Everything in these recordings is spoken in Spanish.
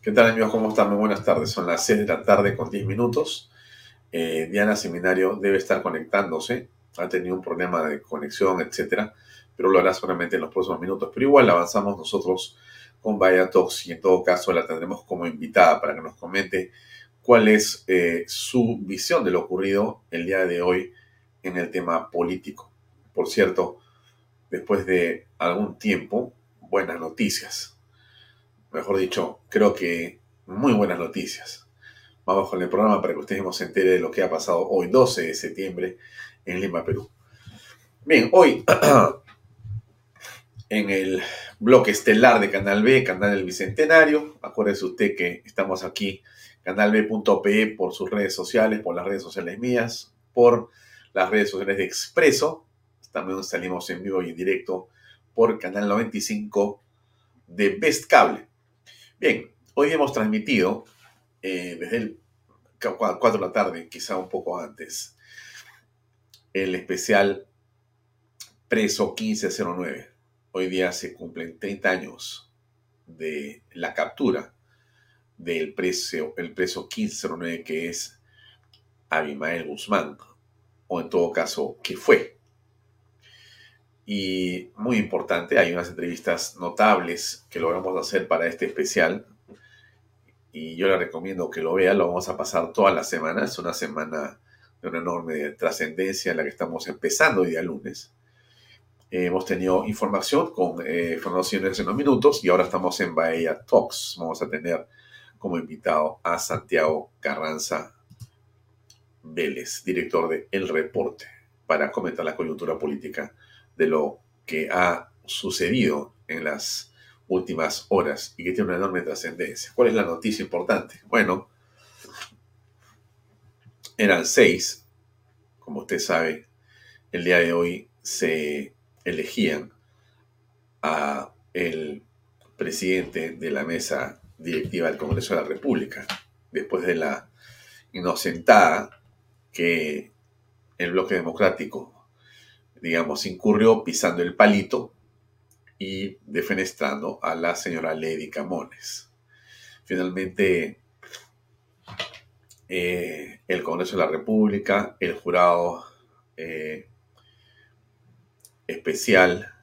¿Qué tal amigos? ¿Cómo están? Muy buenas tardes. Son las 6 de la tarde con 10 minutos. Eh, Diana Seminario debe estar conectándose. Ha tenido un problema de conexión, etcétera, pero lo hará solamente en los próximos minutos. Pero igual avanzamos nosotros con Vaya Talks y en todo caso la tendremos como invitada para que nos comente cuál es eh, su visión de lo ocurrido el día de hoy en el tema político. Por cierto, después de algún tiempo, buenas noticias mejor dicho, creo que muy buenas noticias. Vamos con el programa para que ustedes se entere de lo que ha pasado hoy, 12 de septiembre, en Lima, Perú. Bien, hoy en el bloque estelar de Canal B, Canal del Bicentenario, acuérdese usted que estamos aquí, canalb.pe, por sus redes sociales, por las redes sociales mías, por las redes sociales de Expreso. También salimos en vivo y en directo por Canal 95 de Best Cable. Bien, hoy hemos transmitido eh, desde el 4 de la tarde, quizá un poco antes, el especial Preso 1509. Hoy día se cumplen 30 años de la captura del preso, el preso 1509 que es Abimael Guzmán, o en todo caso, que fue. Y muy importante, hay unas entrevistas notables que logramos hacer para este especial. Y yo le recomiendo que lo vea, lo vamos a pasar toda la semana. Es una semana de una enorme trascendencia en la que estamos empezando hoy día lunes. hemos tenido información con eh, en unos minutos y ahora estamos en Bahía Talks. Vamos a tener como invitado a Santiago Carranza Vélez, director de El Reporte, para comentar la coyuntura política de lo que ha sucedido en las últimas horas y que tiene una enorme trascendencia. ¿Cuál es la noticia importante? Bueno, eran seis, como usted sabe, el día de hoy se elegían a el presidente de la mesa directiva del Congreso de la República, después de la inocentada que el bloque democrático digamos, incurrió pisando el palito y defenestrando a la señora Lady Camones. Finalmente, eh, el Congreso de la República, el jurado eh, especial,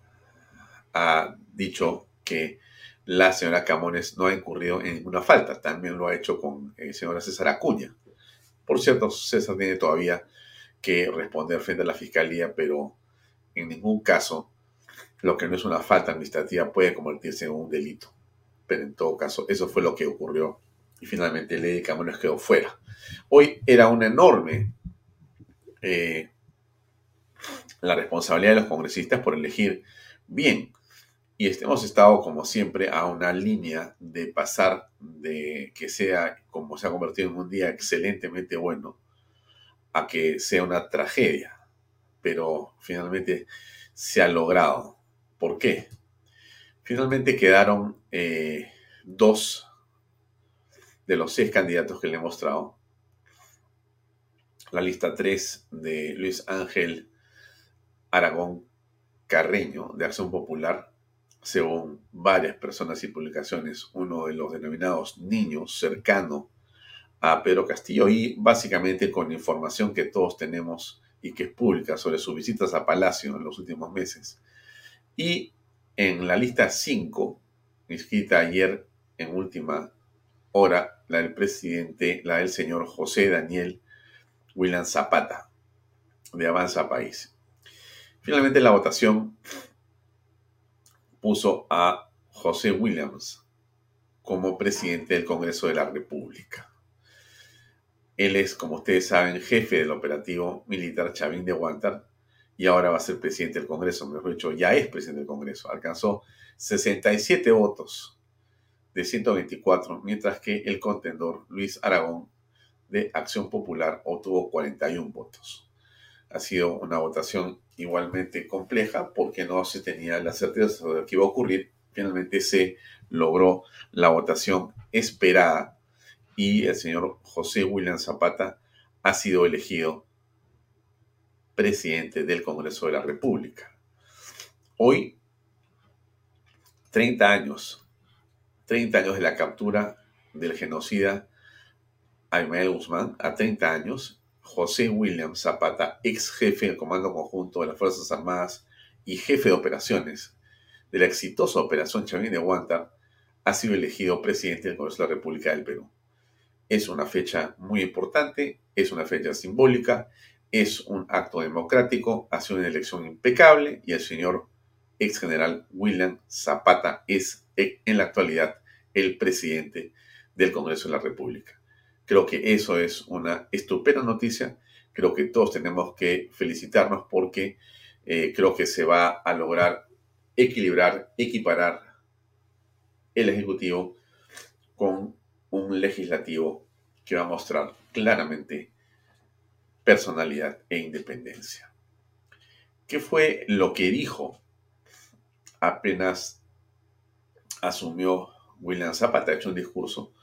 ha dicho que la señora Camones no ha incurrido en ninguna falta. También lo ha hecho con la eh, señora César Acuña. Por cierto, César tiene todavía que responder frente a la fiscalía, pero en ningún caso lo que no es una falta administrativa puede convertirse en un delito. Pero en todo caso, eso fue lo que ocurrió y finalmente Lady Camones quedó fuera. Hoy era una enorme eh, la responsabilidad de los congresistas por elegir bien. Y hemos estado, como siempre, a una línea de pasar de que sea, como se ha convertido en un día excelentemente bueno, a que sea una tragedia pero finalmente se ha logrado. ¿Por qué? Finalmente quedaron eh, dos de los seis candidatos que le he mostrado, la lista 3 de Luis Ángel Aragón Carreño de Acción Popular, según varias personas y publicaciones, uno de los denominados niños cercano a Pedro Castillo y básicamente con información que todos tenemos y que es pública sobre sus visitas a Palacio en los últimos meses. Y en la lista 5, inscrita ayer en última hora, la del presidente, la del señor José Daniel William Zapata, de Avanza País. Finalmente la votación puso a José Williams como presidente del Congreso de la República. Él es, como ustedes saben, jefe del operativo militar Chavín de Huántar y ahora va a ser presidente del Congreso, mejor dicho, ya es presidente del Congreso. Alcanzó 67 votos de 124, mientras que el contendor Luis Aragón de Acción Popular obtuvo 41 votos. Ha sido una votación igualmente compleja porque no se tenía la certeza de lo que iba a ocurrir. Finalmente se logró la votación esperada y el señor José William Zapata ha sido elegido presidente del Congreso de la República. Hoy, 30 años, 30 años de la captura del genocida Aymael Guzmán, a 30 años, José William Zapata, ex jefe del Comando Conjunto de las Fuerzas Armadas y jefe de operaciones de la exitosa Operación Chavín de Huántar, ha sido elegido presidente del Congreso de la República del Perú. Es una fecha muy importante, es una fecha simbólica, es un acto democrático, ha sido una elección impecable y el señor ex general William Zapata es en la actualidad el presidente del Congreso de la República. Creo que eso es una estupenda noticia. Creo que todos tenemos que felicitarnos porque eh, creo que se va a lograr equilibrar, equiparar el Ejecutivo con un legislativo que va a mostrar claramente personalidad e independencia. ¿Qué fue lo que dijo apenas asumió William Zapata? Ha hecho un discurso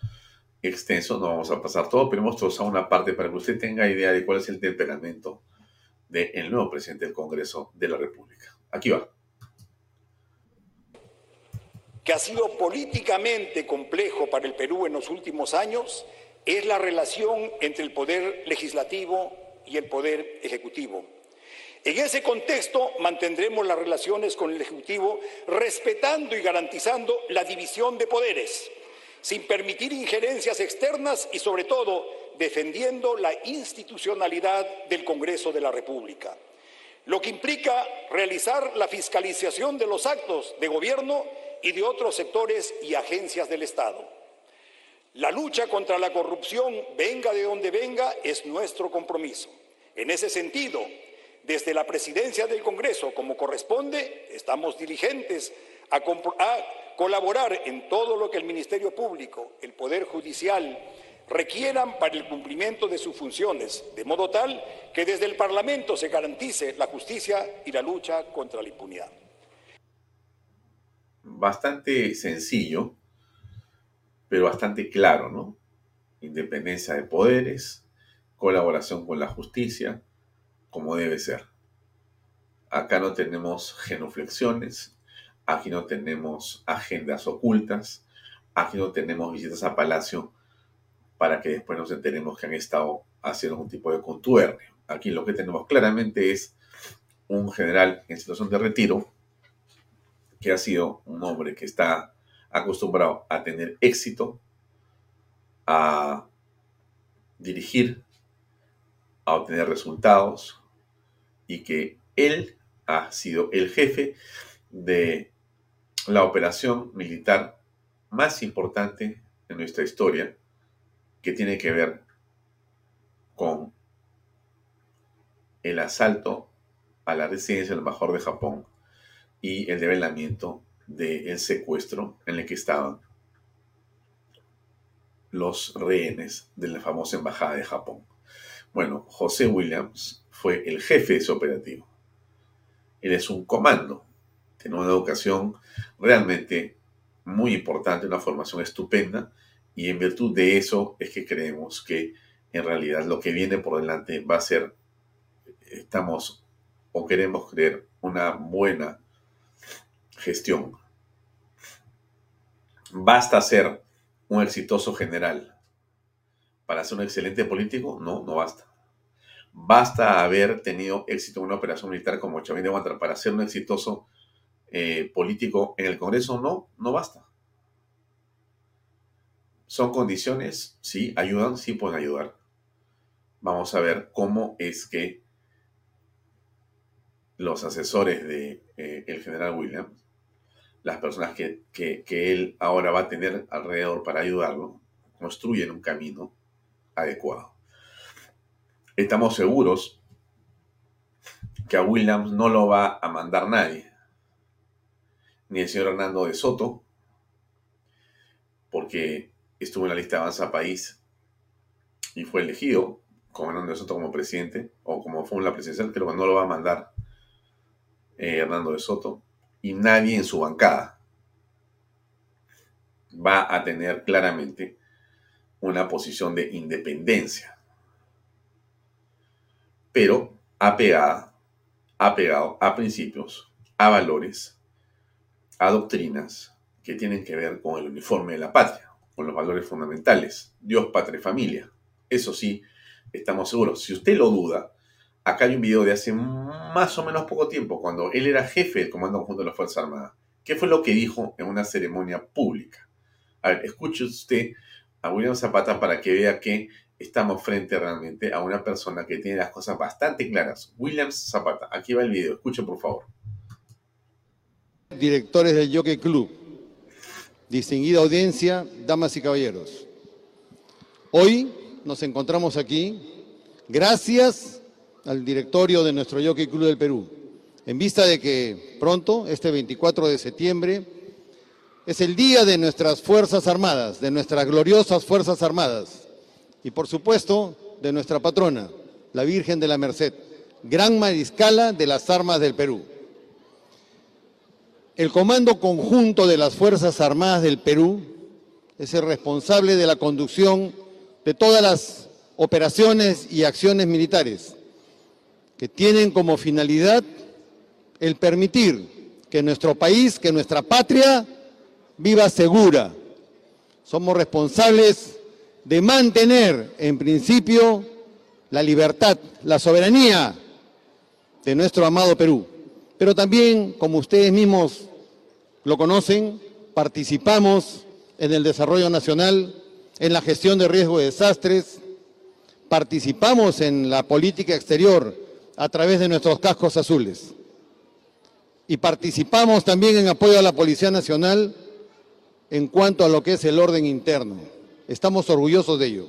extenso, no vamos a pasar todo, pero hemos trozado una parte para que usted tenga idea de cuál es el temperamento del nuevo presidente del Congreso de la República. Aquí va que ha sido políticamente complejo para el Perú en los últimos años es la relación entre el poder legislativo y el poder ejecutivo. En ese contexto mantendremos las relaciones con el Ejecutivo respetando y garantizando la división de poderes, sin permitir injerencias externas y sobre todo defendiendo la institucionalidad del Congreso de la República, lo que implica realizar la fiscalización de los actos de gobierno y de otros sectores y agencias del Estado. La lucha contra la corrupción, venga de donde venga, es nuestro compromiso. En ese sentido, desde la presidencia del Congreso, como corresponde, estamos diligentes a, colaborar en todo lo que el Ministerio Público, el Poder Judicial, requieran para el cumplimiento de sus funciones, de modo tal que desde el Parlamento se garantice la justicia y la lucha contra la impunidad bastante sencillo, pero bastante claro, ¿no? Independencia de poderes, colaboración con la justicia, como debe ser. Acá no tenemos genuflexiones, aquí no tenemos agendas ocultas, aquí no tenemos visitas a Palacio para que después nos enteremos que han estado haciendo un tipo de contubernio. Aquí lo que tenemos claramente es un general en situación de retiro que ha sido un hombre que está acostumbrado a tener éxito, a dirigir, a obtener resultados y que él ha sido el jefe de la operación militar más importante en nuestra historia que tiene que ver con el asalto a la residencia del embajador de Japón y el develamiento del secuestro en el que estaban los rehenes de la famosa embajada de Japón. Bueno, José Williams fue el jefe de ese operativo. Él es un comando, tiene una educación realmente muy importante, una formación estupenda Y en virtud de eso es que creemos que en realidad lo que viene por delante va a ser, estamos o queremos creer, una buena gestión. ¿Basta ser un exitoso general para ser un excelente político? No, no basta. ¿Basta haber tenido éxito en una operación militar como Chavín de Guantra para ser un exitoso eh, político en el Congreso? No, no basta. ¿Son condiciones? Sí, ayudan, sí pueden ayudar. Vamos a ver cómo es que los asesores de eh, general Williams, las personas que, que él ahora va a tener alrededor para ayudarlo, construyen un camino adecuado. Estamos seguros que a Williams no lo va a mandar nadie, ni el señor Hernando de Soto, porque estuvo en la lista de Avanza País y fue elegido como Hernando de Soto como presidente, o como fue la presidencial, creo que no lo va a mandar eh, Hernando de Soto, y nadie en su bancada va a tener claramente una posición de independencia, pero apegada, apegado a principios, a valores, a doctrinas que tienen que ver con el uniforme de la patria con los valores fundamentales, Dios, patria y familia. Eso sí, estamos seguros. Si usted lo duda, acá hay un video de hace más o menos poco tiempo, cuando él era jefe del Comando Conjunto de las Fuerzas Armadas. ¿Qué fue lo que dijo en una ceremonia pública? A ver, escuche usted a William Zapata para que vea que estamos frente realmente a una persona que tiene las cosas bastante claras. William Zapata, aquí va el video, escuche por favor. Directores del Jockey Club, distinguida audiencia, damas y caballeros. Hoy nos encontramos aquí gracias al directorio de nuestro Jockey Club del Perú, en vista de que pronto, este 24 de septiembre, es el día de nuestras Fuerzas Armadas, de nuestras gloriosas Fuerzas Armadas, y por supuesto de nuestra patrona, la Virgen de la Merced, gran mariscala de las armas del Perú. El Comando Conjunto de las Fuerzas Armadas del Perú es el responsable de la conducción de todas las operaciones y acciones militares que tienen como finalidad el permitir que nuestro país, que nuestra patria viva segura. Somos responsables de mantener, en principio, la libertad, la soberanía de nuestro amado Perú pero también, como ustedes mismos lo conocen, participamos en el desarrollo nacional, en la gestión de riesgo de desastres, participamos en la política exterior a través de nuestros cascos azules y participamos también en apoyo a la Policía Nacional en cuanto a lo que es el orden interno. Estamos orgullosos de ello.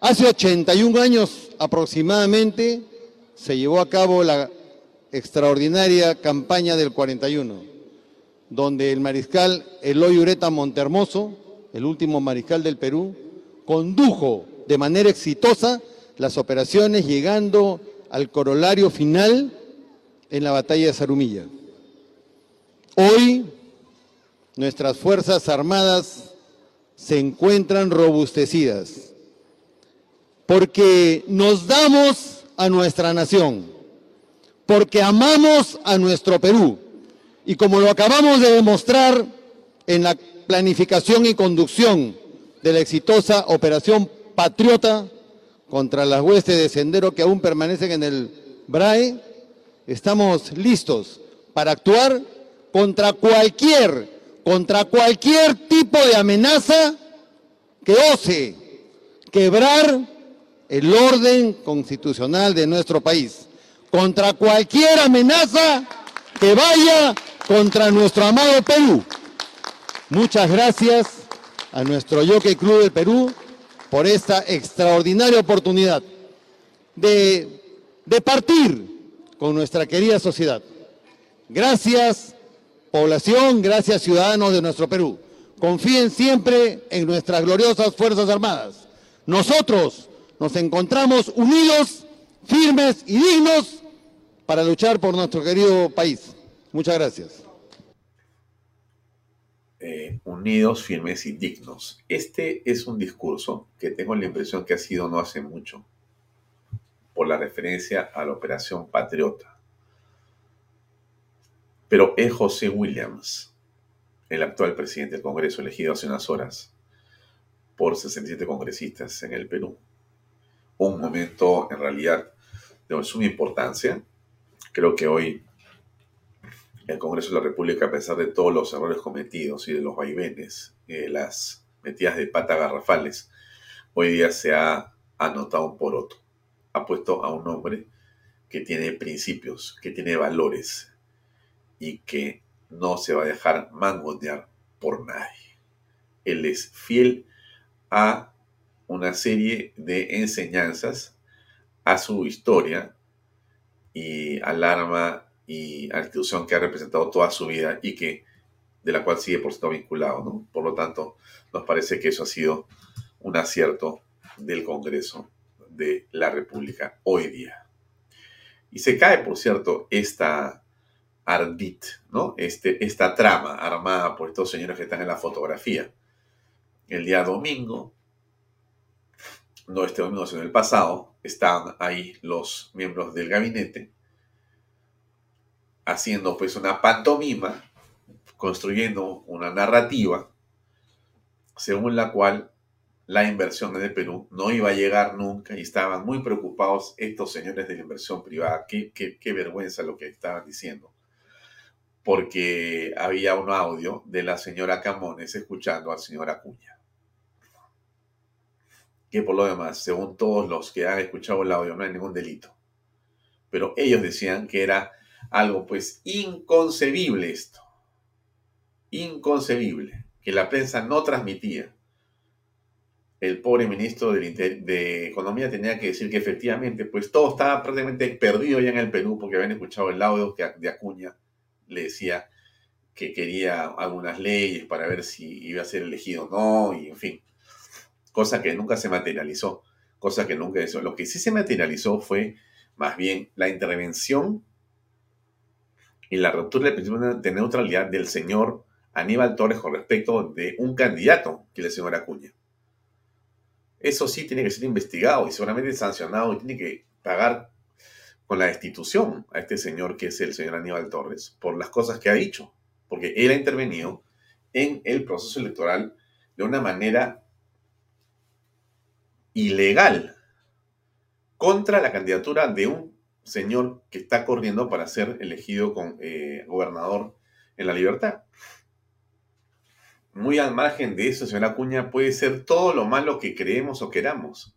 Hace 81 años aproximadamente se llevó a cabo la extraordinaria campaña del 41, donde el mariscal Eloy Ureta Montermoso, el último mariscal del Perú, condujo de manera exitosa las operaciones llegando al corolario final en la batalla de Zarumilla. Hoy nuestras Fuerzas Armadas se encuentran robustecidas porque nos damos a nuestra nación porque amamos a nuestro Perú. Y como lo acabamos de demostrar en la planificación y conducción de la exitosa Operación Patriota contra las huestes de sendero que aún permanecen en el BRAE, estamos listos para actuar contra cualquier, contra cualquier tipo de amenaza que ose quebrar el orden constitucional de nuestro país contra cualquier amenaza que vaya contra nuestro amado Perú. Muchas gracias a nuestro Jockey Club del Perú por esta extraordinaria oportunidad de, partir con nuestra querida sociedad. Gracias, población, gracias, ciudadanos de nuestro Perú. Confíen siempre en nuestras gloriosas Fuerzas Armadas. Nosotros nos encontramos unidos, firmes y dignos para luchar por nuestro querido país. Muchas gracias. Eh, unidos, firmes y dignos. Este es un discurso que tengo la impresión que ha sido no hace mucho, por la referencia a la Operación Patriota. Pero es José Williams, el actual presidente del Congreso, elegido hace unas horas por 67 congresistas en el Perú. Un momento en realidad de suma importancia. Creo que hoy el Congreso de la República, a pesar de todos los errores cometidos y de los vaivenes, eh, las metidas de pata garrafales, hoy día se ha anotado un poroto. Ha puesto a un hombre que tiene principios, que tiene valores y que no se va a dejar mangonear por nadie. Él es fiel a una serie de enseñanzas, a su historia y al arma y a la institución que ha representado toda su vida y que de la cual sigue por estar vinculado. ¿no? Por lo tanto, nos parece que eso ha sido un acierto del Congreso de la República hoy día. Y se cae, por cierto, esta ardit, ¿no? Este, esta trama armada por estos señores que están en la fotografía. El día domingo, no este domingo, sino el pasado, estaban ahí los miembros del gabinete haciendo pues una pantomima, construyendo una narrativa según la cual la inversión el Perú no iba a llegar nunca y estaban muy preocupados estos señores de la inversión privada. Qué, qué vergüenza lo que estaban diciendo. Porque había un audio de la señora Camones escuchando al señor Acuña. Que por lo demás, según todos los que han escuchado el audio, no hay ningún delito. Pero ellos decían que era algo pues inconcebible esto. Inconcebible. Que la prensa no transmitía. El pobre ministro de, Economía tenía que decir que efectivamente pues todo estaba prácticamente perdido ya en el Perú porque habían escuchado el audio que de Acuña le decía que quería algunas leyes para ver si iba a ser elegido o no, y en fin, cosa que nunca se materializó, cosa que nunca hizo. Lo que sí se materializó fue más bien la intervención y la ruptura del principio de neutralidad del señor Aníbal Torres con respecto de un candidato que es el señor Acuña. Eso sí tiene que ser investigado y seguramente sancionado y tiene que pagar con la destitución a este señor que es el señor Aníbal Torres por las cosas que ha dicho, porque él ha intervenido en el proceso electoral de una manera ilegal contra la candidatura de un señor que está corriendo para ser elegido eh, gobernador en la libertad. Muy al margen de eso, señora Acuña, puede ser todo lo malo que creemos o queramos.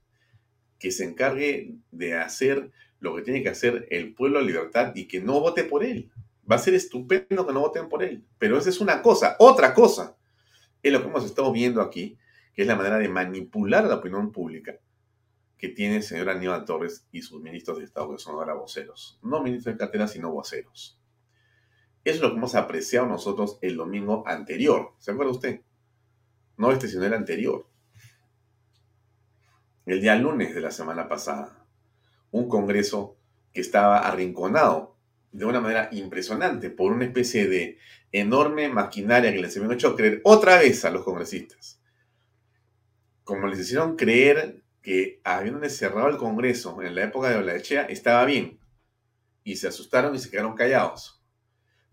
Que se encargue de hacer lo que tiene que hacer el pueblo de libertad y que no vote por él. Va a ser estupendo que no voten por él. Pero esa es una cosa. Otra cosa es lo que hemos estado viendo aquí, que es la manera de manipular la opinión pública que tiene el señor Aníbal Torres y sus ministros de Estado, que son ahora voceros. No ministros de cartera, sino voceros. Eso es lo que hemos apreciado nosotros el domingo anterior. ¿Se acuerda usted? No este, sino el anterior. El día lunes de la semana pasada. Un congreso que estaba arrinconado de una manera impresionante por una especie de enorme maquinaria que les habían hecho creer otra vez a los congresistas. Como les hicieron creer que habiendo cerrado el Congreso en la época de Olachea estaba bien. Y se asustaron y se quedaron callados.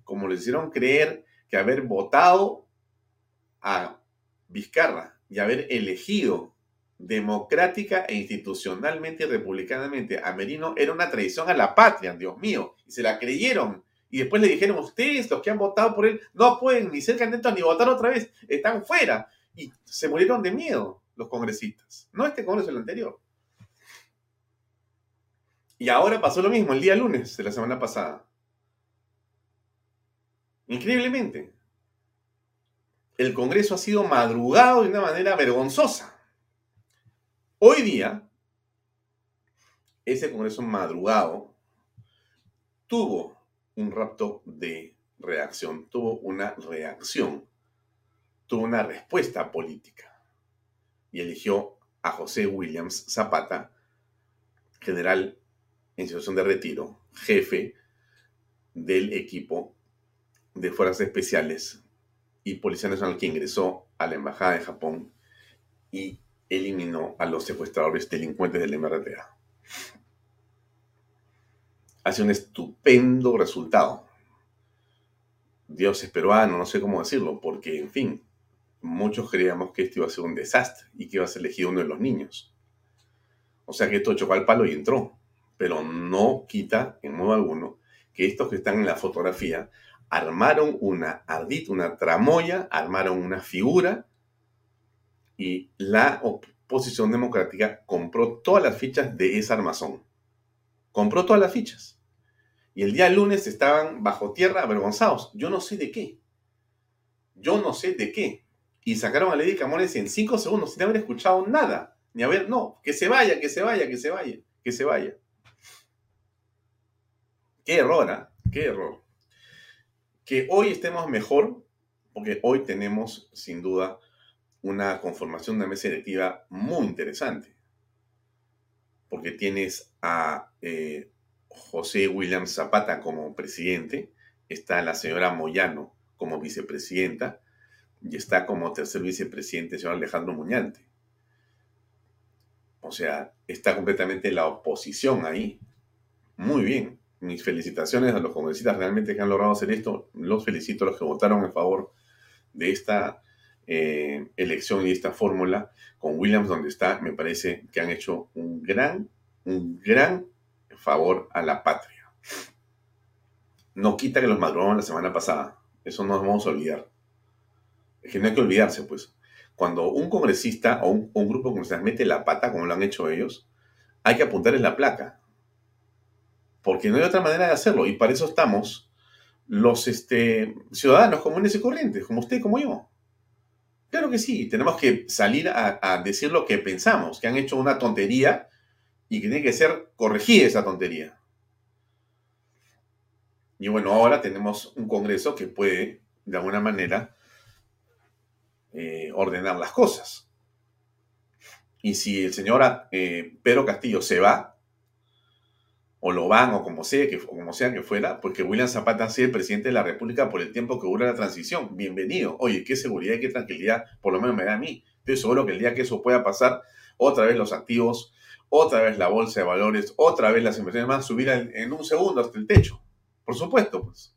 Como les hicieron creer que haber votado a Vizcarra y haber elegido democrática e institucionalmente y republicanamente a Merino era una traición a la patria, Dios mío. Y se la creyeron. Y después le dijeron, ustedes, los que han votado por él, no pueden ni ser candidatos ni votar otra vez, están fuera. Y se murieron de miedo los congresistas. No este congreso, el anterior. Y ahora pasó lo mismo el día lunes de la semana pasada. Increíblemente. El Congreso ha sido madrugado de una manera vergonzosa. Hoy día, ese Congreso madrugado tuvo un rapto de reacción, tuvo una reacción, tuvo una respuesta política y eligió a José Williams Zapata, general en situación de retiro, jefe del equipo de Fuerzas Especiales y Policía Nacional que ingresó a la embajada de Japón y eliminó a los secuestradores delincuentes del MRTA. Hace un estupendo resultado. Dios es peruano, no sé cómo decirlo, porque, en fin, muchos creíamos que esto iba a ser un desastre y que iba a ser elegido uno de los niños. O sea que esto chocó al palo y entró. Pero no quita, en modo alguno, que estos que están en la fotografía armaron una ardita, una tramoya, armaron una figura y la oposición democrática compró todas las fichas de esa armazón. Compró todas las fichas. Y el día lunes estaban bajo tierra avergonzados. Yo no sé de qué. Yo no sé de qué. Y sacaron a Lady Camones en cinco segundos sin haber escuchado nada. Ni haber, no, que se vaya, que se vaya, que se vaya, que se vaya. Qué error, ¿ah? Qué error. Que hoy estemos mejor, porque hoy tenemos sin duda una conformación de mesa directiva muy interesante. Porque tienes a eh, José William Zapata como presidente, está la señora Moyano como vicepresidenta y está como tercer vicepresidente el señor Alejandro Muñante. O sea, está completamente la oposición ahí. Muy bien. Mis felicitaciones a los congresistas realmente que han logrado hacer esto. Los felicito a los que votaron en favor de esta eh, elección y esta fórmula con Williams donde está. Me parece que han hecho un gran, un gran favor a la patria. No quita que los madrugaron la semana pasada. Eso no nos vamos a olvidar. Que no hay que olvidarse, pues. Cuando un congresista o un, grupo de congresistas mete la pata, como lo han hecho ellos, hay que apuntarles la placa. Porque no hay otra manera de hacerlo. Y para eso estamos los este, ciudadanos comunes y corrientes, como usted, como yo. Claro que sí, tenemos que salir a, a, decir lo que pensamos, que han hecho una tontería y que tiene que ser corregida esa tontería. Y bueno, ahora tenemos un Congreso que puede, de alguna manera, eh, ordenar las cosas. Y si el señor eh, Pedro Castillo se va, o lo van, o como sea que, como sea que fuera, porque William Zapata sea el presidente de la República por el tiempo que dura la transición. Bienvenido. Oye, qué seguridad y qué tranquilidad, por lo menos me da a mí. Estoy seguro que el día que eso pueda pasar, otra vez los activos, otra vez la bolsa de valores, otra vez las inversiones van a subir en, un segundo hasta el techo. Por supuesto, pues.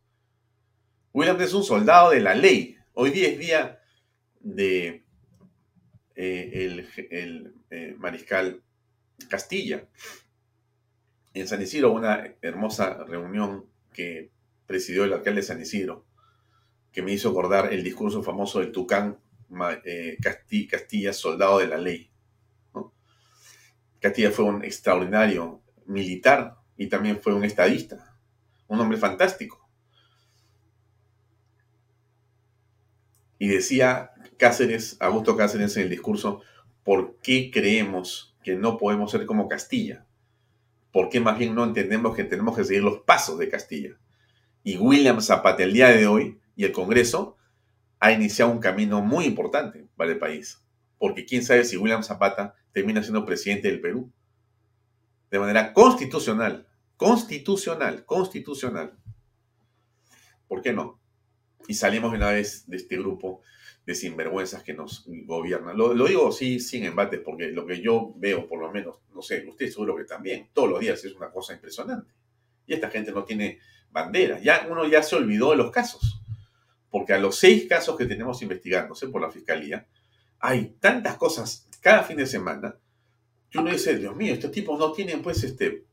William es un soldado de la ley. Hoy día es día de eh, el, eh, mariscal Castilla. En San Isidro, una hermosa reunión que presidió el alcalde de San Isidro, que me hizo acordar el discurso famoso del Tucán eh, Castilla, soldado de la ley. Castilla fue un extraordinario militar y también fue un estadista, un hombre fantástico. Y decía Cáceres, Augusto Cáceres en el discurso, ¿por qué creemos que no podemos ser como Castilla? ¿Por qué más bien no entendemos que tenemos que seguir los pasos de Castilla? Y William Zapata el día de hoy y el Congreso ha iniciado un camino muy importante para el país. Porque quién sabe si William Zapata termina siendo presidente del Perú. De manera constitucional. Constitucional. Constitucional. ¿Por qué no? Y salimos una vez de este grupo de sinvergüenzas que nos gobiernan. Lo, digo sí, sin embates, porque lo que yo veo, por lo menos, no sé, usted seguro que también, todos los días es una cosa impresionante. Y esta gente no tiene bandera. Ya uno ya se olvidó de los casos. Porque a los seis casos que tenemos investigándose por la fiscalía, hay tantas cosas cada fin de semana que uno dice, Dios mío, estos tipos no tienen, pues, este.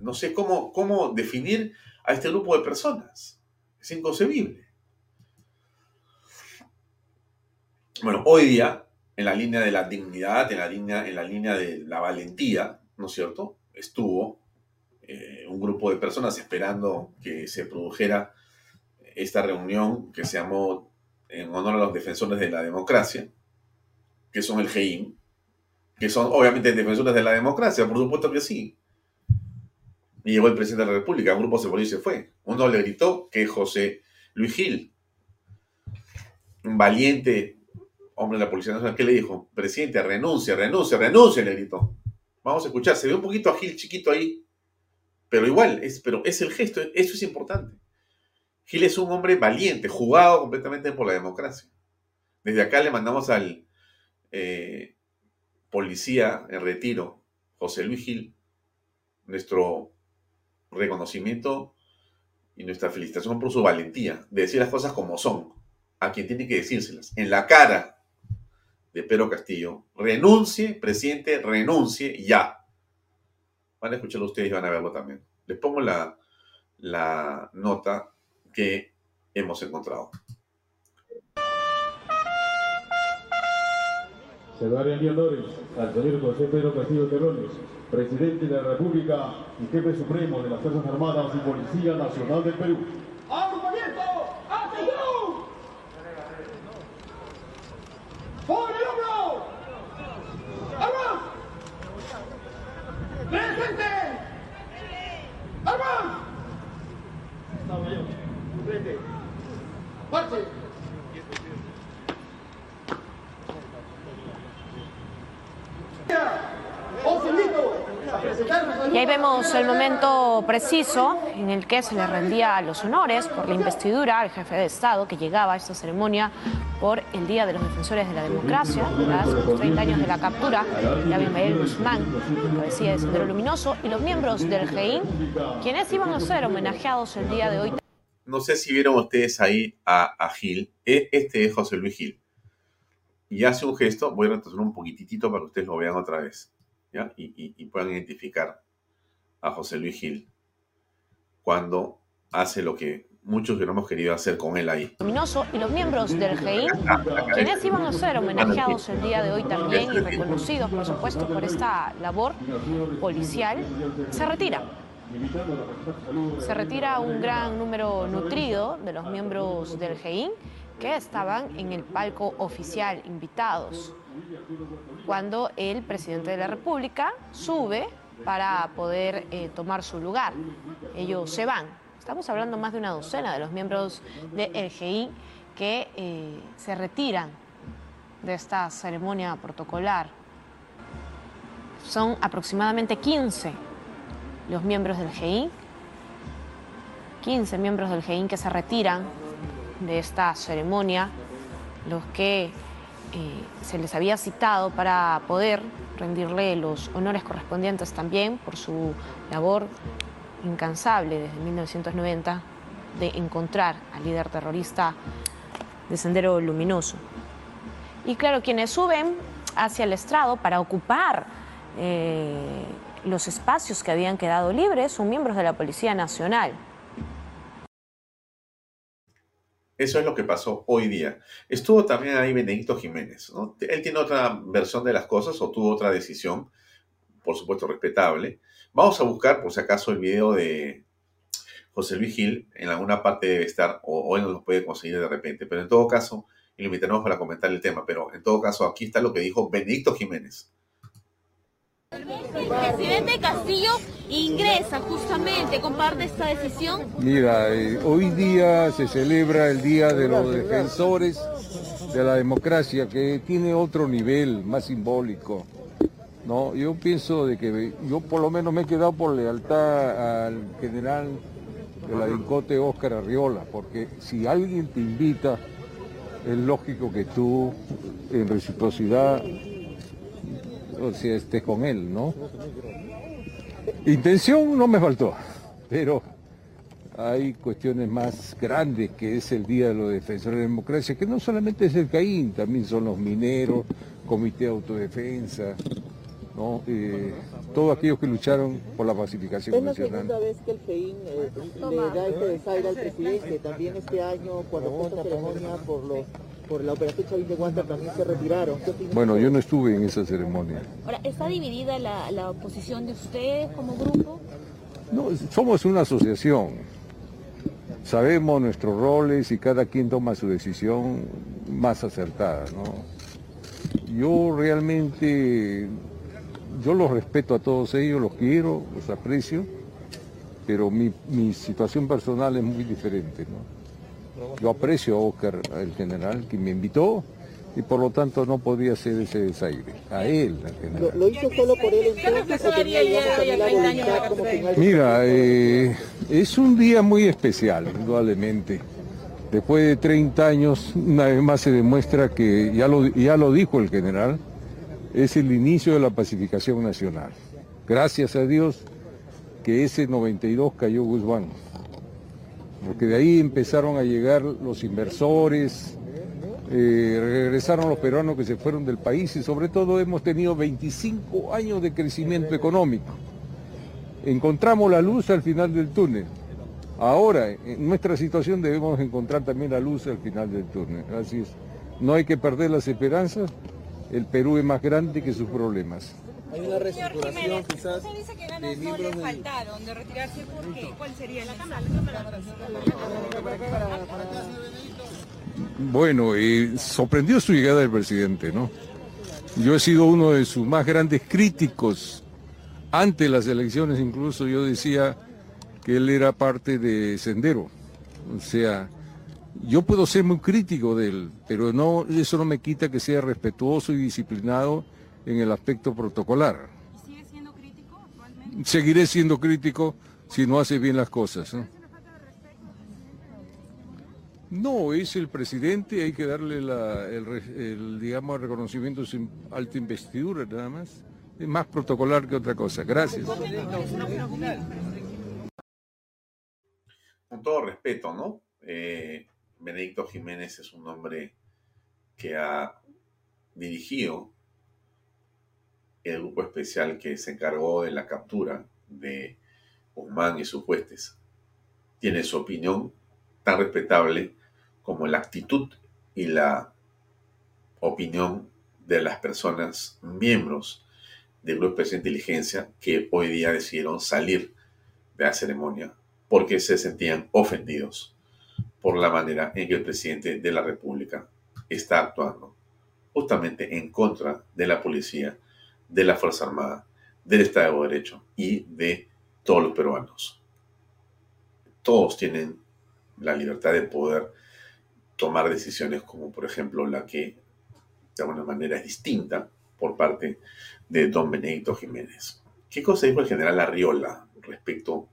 No sé cómo, cómo definir a este grupo de personas. Es inconcebible. Bueno, hoy día, en la línea de la dignidad, en la línea, en la línea de la valentía, ¿no es cierto? Estuvo eh, un grupo de personas esperando que se produjera esta reunión que se llamó en honor a los defensores de la democracia, que son el GEIM, que son obviamente defensores de la democracia, por supuesto que sí, y llegó el presidente de la República, un grupo se volvió y se fue. Uno le gritó que José Luis Gil, un valiente hombre de la Policía Nacional, ¿qué le dijo? Presidente, renuncia, renuncia, renuncia, le gritó. Vamos a escuchar, se ve un poquito a Gil chiquito ahí, pero igual, es, pero es el gesto, eso es importante. Gil es un hombre valiente, jugado completamente por la democracia. Desde acá le mandamos al eh, policía en retiro, José Luis Gil, nuestro reconocimiento y nuestra felicitación por su valentía de decir las cosas como son, a quien tiene que decírselas, en la cara de Pedro Castillo. Renuncie, presidente, renuncie ya. Van a escucharlo ustedes y van a verlo también. Les pongo la, la nota que hemos encontrado. Se darían honores al señor José Pedro Castillo Terrones, presidente de la República y jefe supremo de las Fuerzas Armadas y Policía Nacional del Perú. ¡Agrupamiento! ¡Atención! ¡Por el hombro! ¡Armas! ¡Presente! ¡Armas! Frente. ¡Marche! Os invito a presentarnos Y ahí vemos el preciso en el que se le rendía los honores por la investidura al jefe de Estado que llegaba a esta ceremonia por el Día de los Defensores de la Democracia, tras los 30 años de la captura de Abimael Guzmán, cabecilla de Sendero Luminoso, y los miembros del GEIN, quienes iban a ser homenajeados el día de hoy. No sé si vieron ustedes ahí a, a Gil. E- Este es José Luis Gil. Y hace un gesto, voy a retroceder un poquitito para que ustedes lo vean otra vez. ¿ya? Y, y- y puedan identificar a José Luis Gil cuando hace lo que muchos hubiéramos querido hacer con él ahí. Y los miembros del GEIN, quienes iban a ser homenajeados el día de hoy también y reconocidos, por supuesto, por esta labor policial, se retiran. Se retira un gran número nutrido de los miembros del GEIN que estaban en el palco oficial invitados. Cuando el presidente de la República sube para poder eh, tomar su lugar, ellos se van. Estamos hablando más de una docena de los miembros del GEIN que eh, se retiran de esta ceremonia protocolar. Son aproximadamente 15 los miembros del GEIN, 15 miembros del GEIN que se retiran de esta ceremonia, los que eh, se les había citado para poder rendirle los honores correspondientes también por su labor incansable desde 1990 de encontrar al líder terrorista de Sendero Luminoso. Y claro, quienes suben hacia el estrado para ocupar eh, los espacios que habían quedado libres son miembros de la Policía Nacional. Eso es lo que pasó hoy día. Estuvo también ahí Benedicto Jiménez. ¿no? Él tiene otra versión de las cosas o tuvo otra decisión, por supuesto respetable. Vamos a buscar, por si acaso, el video de José Luis Gil. En alguna parte debe estar, o, o él nos lo puede conseguir de repente. Pero en todo caso, y lo invitaremos para comentar el tema. Pero en todo caso, aquí está lo que dijo Benedicto Jiménez. El presidente Castillo ingresa justamente, comparte esta decisión. Mira, eh, hoy día se celebra el Día de los Defensores de la Democracia, que tiene otro nivel, más simbólico. No, yo pienso de que yo por lo menos me he quedado por lealtad al general de la DINCOTE Óscar Arriola, porque si alguien te invita, es lógico que tú en reciprocidad o sea, estés con él, ¿no? Intención no me faltó, pero hay cuestiones más grandes que es el Día de los Defensores de la Democracia, que no solamente es el CAIN, también son los mineros, Comité de Autodefensa, ¿no? Eh, todos aquellos que lucharon por la pacificación Es la nacional. segunda vez que el FEIN eh, le da este desaire al presidente. También este año, cuando fue ceremonia por, los, por la operación Chavín de Guanta, también se retiraron. ¿Qué opina Bueno, yo no estuve en esa ceremonia. Ahora, ¿está dividida la, la oposición de ustedes como grupo? No, somos una asociación. Sabemos nuestros roles y cada quien toma su decisión más acertada, ¿no? Yo realmente, yo los respeto a todos ellos, los quiero, los aprecio, pero mi, mi situación personal es muy diferente, ¿no? Yo aprecio a Oscar, el general, que me invitó, y por lo tanto no podía hacer ese desaire. A él, al general. ¿Lo, lo hizo solo por él entonces o tenía, digamos, también la voluntad como que no hay- Mira, eh, es un día muy especial, indudablemente. Después de 30 años, una vez más se demuestra que, ya lo, ya lo dijo el general, es el inicio de la pacificación nacional. Gracias a Dios que ese 92 cayó Guzmán, porque de ahí empezaron a llegar los inversores, eh, regresaron los peruanos que se fueron del país y sobre todo hemos tenido 25 años de crecimiento económico. Encontramos la luz al final del túnel. Ahora, en nuestra situación debemos encontrar también la luz al final del túnel. Así es. No hay que perder las esperanzas. El Perú es más grande que sus problemas. Hay una reestructuración quizás Usted dice que no le faltaron de retirarse ¿por qué? ¿Cuál sería la cámara? Bueno, eh, sorprendió su llegada el presidente, ¿no? Yo he sido uno de sus más grandes críticos ante las elecciones, incluso yo decía que él era parte de Sendero. O sea, yo puedo ser muy crítico de él, pero no, eso no me quita que sea respetuoso y disciplinado en el aspecto protocolar. ¿Sigue siendo crítico actualmente? Seguiré siendo crítico si no hace bien las cosas. ¿no? Es el presidente, hay que darle el, el, digamos, reconocimiento su alta investidura, nada más. Es más protocolar que otra cosa. Gracias. Con todo respeto, ¿no? Eh, Benedicto Jiménez es un hombre que ha dirigido el grupo especial que se encargó de la captura de Guzmán y sus huestes. Tiene su opinión tan respetable como la actitud y la opinión de las personas miembros del grupo especial de inteligencia que hoy día decidieron salir de la ceremonia porque se sentían ofendidos por la manera en que el presidente de la República está actuando justamente en contra de la policía, de la Fuerza Armada, del Estado de Derecho y de todos los peruanos. Todos tienen la libertad de poder tomar decisiones como por ejemplo la que de alguna manera es distinta por parte de don Benedicto Jiménez. ¿Qué cosa dijo el general Arriola respecto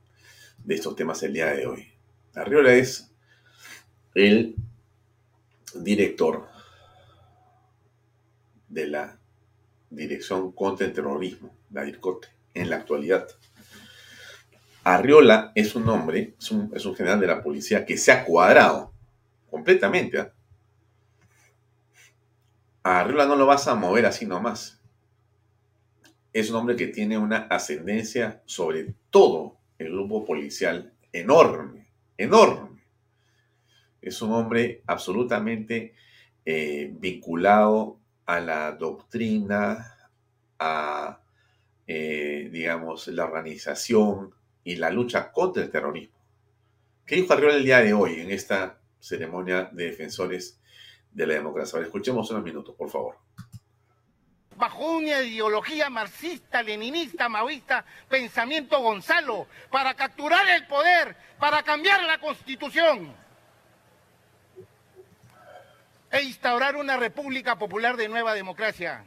de estos temas el día de hoy? Arriola es el director de la Dirección contra el Terrorismo, la DIRCOTE, en la actualidad. Arriola es un hombre, es un, general de la policía que se ha cuadrado completamente. ¿ah? A Arriola no lo vas a mover así nomás. Es un hombre que tiene una ascendencia sobre todo el grupo policial enorme, enorme. Es un hombre absolutamente eh, vinculado a la doctrina, a, eh, digamos, la organización y la lucha contra el terrorismo. ¿Qué dijo Arriola el día de hoy en esta ceremonia de defensores de la democracia? Escuchemos unos minutos, por favor. bajo una ideología marxista, leninista, maoísta, pensamiento Gonzalo, para capturar el poder, para cambiar la constitución e instaurar una república popular de nueva democracia.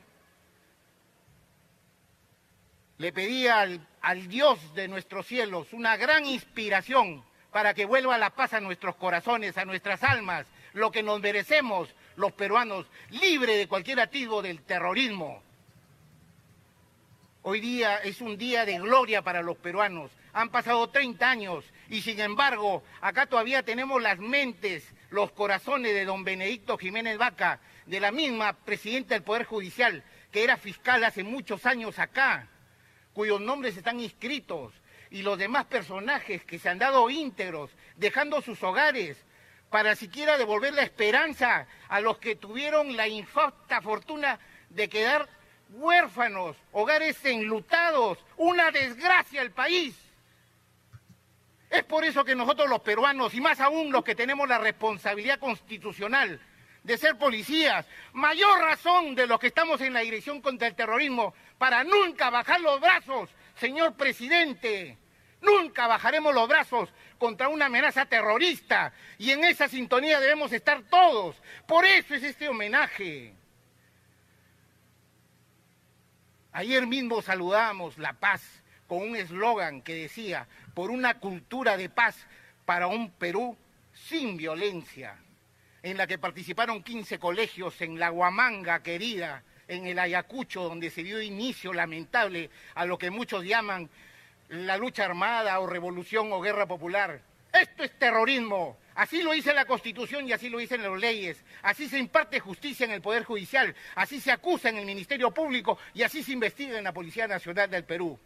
Le pedí al, al Dios de nuestros cielos una gran inspiración para que vuelva la paz a nuestros corazones, a nuestras almas, lo que nos merecemos los peruanos, libre de cualquier atisbo del terrorismo. Hoy día es un día de gloria para los peruanos. Han pasado 30 años y sin embargo acá todavía tenemos las mentes, los corazones de don Benedicto Jiménez Vaca, de la misma presidenta del Poder Judicial, que era fiscal hace muchos años acá, cuyos nombres están inscritos, y los demás personajes que se han dado íntegros, dejando sus hogares, para siquiera devolver la esperanza a los que tuvieron la infausta fortuna de quedar huérfanos, hogares enlutados, una desgracia al país. Es por eso que nosotros los peruanos, y más aún los que tenemos la responsabilidad constitucional de ser policías, mayor razón de los que estamos en la dirección contra el terrorismo, para nunca bajar los brazos, señor presidente. Nunca bajaremos los brazos contra una amenaza terrorista y en esa sintonía debemos estar todos. Por eso es este homenaje. Ayer mismo saludamos la paz con un eslogan que decía, por una cultura de paz para un Perú sin violencia, en la que participaron 15 colegios en la Huamanga querida, en el Ayacucho, donde se dio inicio lamentable a lo que muchos llaman la lucha armada o revolución o guerra popular. Esto es terrorismo. Así lo dice la Constitución y así lo dicen las leyes. Así se imparte justicia en el Poder Judicial, así se acusa en el Ministerio Público y así se investiga en la Policía Nacional del Perú.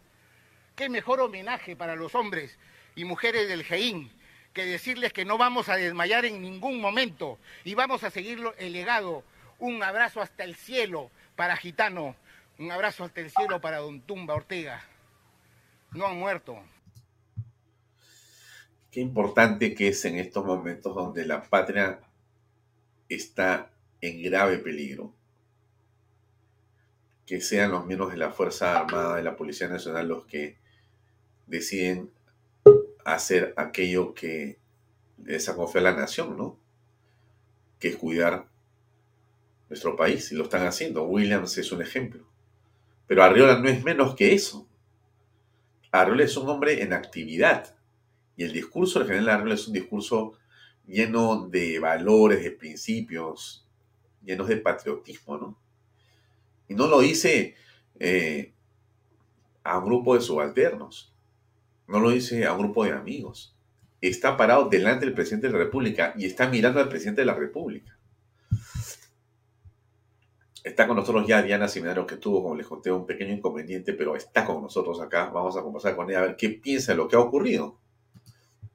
¿Qué mejor homenaje para los hombres y mujeres del GEIN que decirles que no vamos a desmayar en ningún momento y vamos a seguir el legado? Un abrazo hasta el cielo para Gitano, un abrazo hasta el cielo para Don Tumba Ortega. No han muerto. Qué importante que es en estos momentos donde la patria está en grave peligro. Que sean los miembros de la Fuerza Armada, de la Policía Nacional los que deciden hacer aquello que les confía a la nación, ¿no? Que es cuidar nuestro país y lo están haciendo. Williams es un ejemplo. Pero Arriola no es menos que eso. Arriola es un hombre en actividad. Y el discurso del general Arriola es un discurso lleno de valores, de principios, llenos de patriotismo, ¿no? Y no lo dice eh, a un grupo de subalternos, no lo dice a un grupo de amigos. Está parado delante del presidente de la República y está mirando al presidente de la República. Está con nosotros ya Diana Seminario, que tuvo, como les conté, un pequeño inconveniente, pero está con nosotros acá. Vamos a conversar con ella a ver qué piensa de lo que ha ocurrido.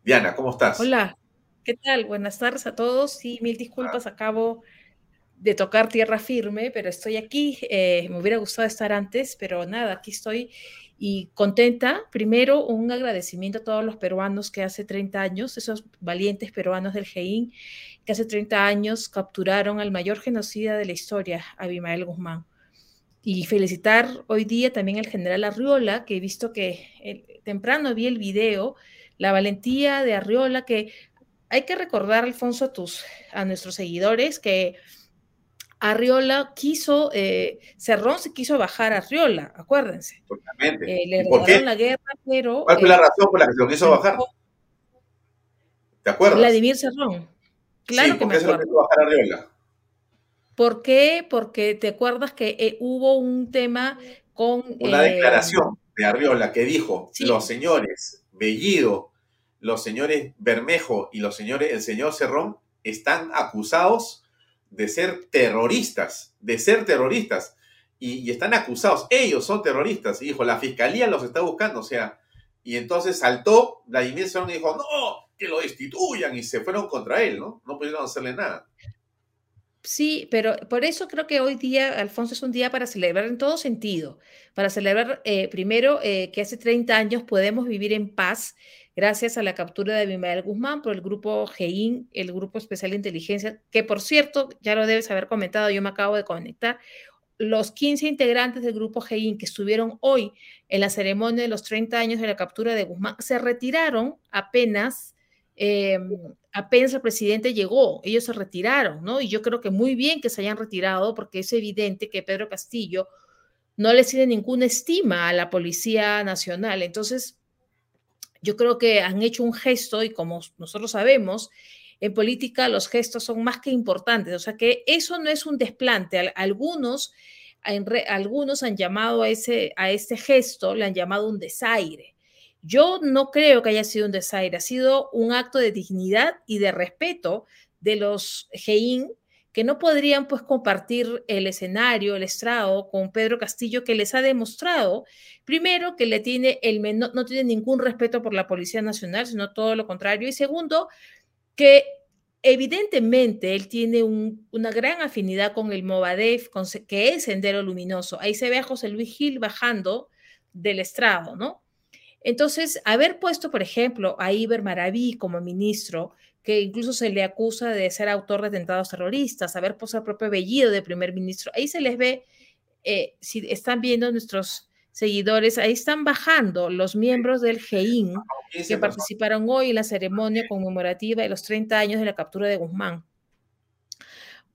Diana, ¿cómo estás? Hola, ¿qué tal? Buenas tardes a todos. Sí, mil disculpas, ah. acabo de tocar tierra firme, pero estoy aquí. Eh, me hubiera gustado estar antes, pero nada, aquí estoy y contenta. Primero, un agradecimiento a todos los peruanos que hace 30 años, esos valientes peruanos del GEIN, que hace 30 años capturaron al mayor genocida de la historia, Abimael Guzmán. Y felicitar hoy día también al general Arriola, que he visto que temprano vi el video, la valentía de Arriola, que hay que recordar, Alfonso, a, tus, a nuestros seguidores, que Arriola quiso, eh, Cerrón se quiso bajar a Arriola, acuérdense. Eh, le ¿Por qué? la guerra, pero... ¿Cuál fue la razón por la que se lo quiso bajar? ¿Te acuerdas? Vladimir Cerrón. Claro sí, que me acuerdo. Se lo quiso bajar a Arriola? ¿Por qué? Porque te acuerdas que eh, hubo un tema con... Una declaración de Arriola que dijo, los señores Bellido, los señores Bermejo y los señores, el señor Cerrón están acusados de ser terroristas, de ser terroristas. Y, están acusados, ellos son terroristas. Y dijo, la fiscalía los está buscando, o sea, y entonces saltó Vladimir Serrón y dijo, no, que lo destituyan, y se fueron contra él, ¿no? No pudieron hacerle nada. Sí, pero por eso creo que hoy día, Alfonso, es un día para celebrar en todo sentido, para celebrar eh, primero eh, que hace 30 años podemos vivir en paz gracias a la captura de Abimael Guzmán por el grupo GEIN, el Grupo Especial de Inteligencia, que por cierto, ya lo debes haber comentado, yo me acabo de conectar, los 15 integrantes del grupo GEIN que estuvieron hoy en la ceremonia de los 30 años de la captura de Guzmán se retiraron apenas, em, apenas el presidente llegó, ellos se retiraron, ¿no? Y yo creo que muy bien que se hayan retirado porque es evidente que Pedro Castillo no le tiene ninguna estima a la Policía Nacional. Entonces, yo creo que han hecho un gesto y como nosotros sabemos, en política los gestos son más que importantes, o sea que eso no es un desplante. Algunos, algunos han llamado a, ese, a este gesto, le han llamado un desaire. Yo no creo que haya sido un desaire, ha sido un acto de dignidad y de respeto de los GEIN que no podrían pues compartir el escenario, el estrado con Pedro Castillo, que les ha demostrado, primero, que le tiene el no tiene ningún respeto por la Policía Nacional, sino todo lo contrario, y segundo, que evidentemente él tiene una gran afinidad con el Movadef, que es Sendero Luminoso. Ahí se ve a José Luis Gil bajando del estrado, ¿no? Entonces, haber puesto, por ejemplo, a Iber Maraví como ministro, que incluso se le acusa de ser autor de atentados terroristas, haber puesto al propio Bellido de primer ministro. Ahí se les ve, eh, si están viendo nuestros seguidores, ahí están bajando los miembros del GEIN que participaron hoy en la ceremonia conmemorativa de los 30 años de la captura de Guzmán.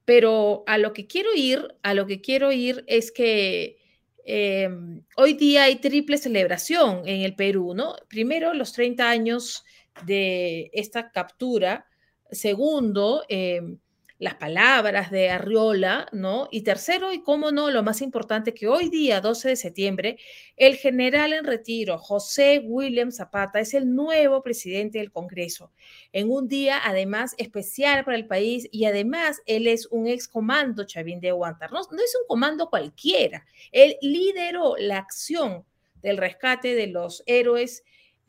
Pero a lo que quiero ir, a lo que quiero ir es que em, hoy día hay triple celebración en el Perú, ¿no? Primero, los 30 años de esta captura. Segundo, em, las palabras de Arriola, ¿no? Y tercero, y cómo no, lo más importante, que hoy día, 12 de septiembre, el general en retiro, José William Zapata, es el nuevo presidente del Congreso, en un día además especial para el país y además él es un ex comando Chavín de Huántar, no, no es un comando cualquiera, él lideró la acción del rescate de los héroes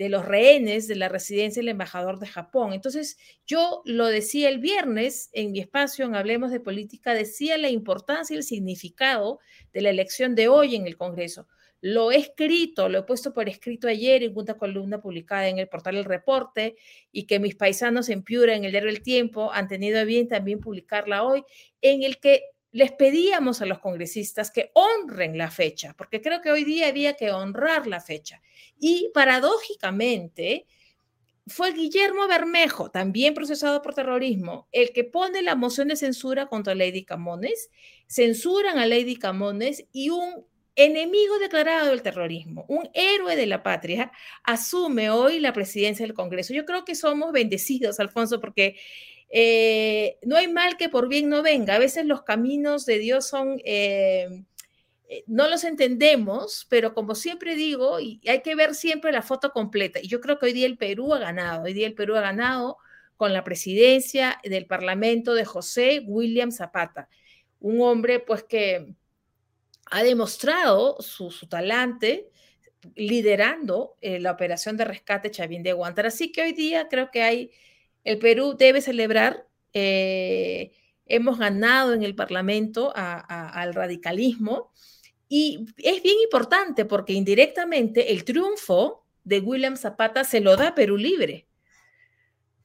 de los rehenes de la residencia del embajador de Japón. Entonces, yo lo decía el viernes en mi espacio en Hablemos de Política, decía la importancia y el significado de la elección de hoy en el Congreso. Lo he escrito, lo he puesto por escrito ayer en una columna publicada en el portal El Reporte y que mis paisanos en Piura, en el diario El Tiempo, han tenido bien también publicarla hoy, en el que les pedíamos a los congresistas que honren la fecha, porque creo que hoy día había que honrar la fecha. Y paradójicamente, fue Guillermo Bermejo, también procesado por terrorismo, el que pone la moción de censura contra Lady Camones, censuran a Lady Camones y un enemigo declarado del terrorismo, un héroe de la patria, asume hoy la presidencia del Congreso. Yo creo que somos bendecidos, Alfonso, porque eh, no hay mal que por bien no venga. A veces los caminos de Dios son, eh, eh, no los entendemos, pero como siempre digo, y hay que ver siempre la foto completa. Y yo creo que hoy día el Perú ha ganado. Hoy día el Perú ha ganado con la presidencia del Parlamento de José William Zapata, un hombre pues que ha demostrado su, talante liderando la operación de rescate Chavín de Guantar. Así que hoy día creo que hay el Perú debe celebrar. Eh, hemos ganado en el Parlamento al radicalismo y es bien importante porque indirectamente el triunfo de William Zapata se lo da Perú Libre,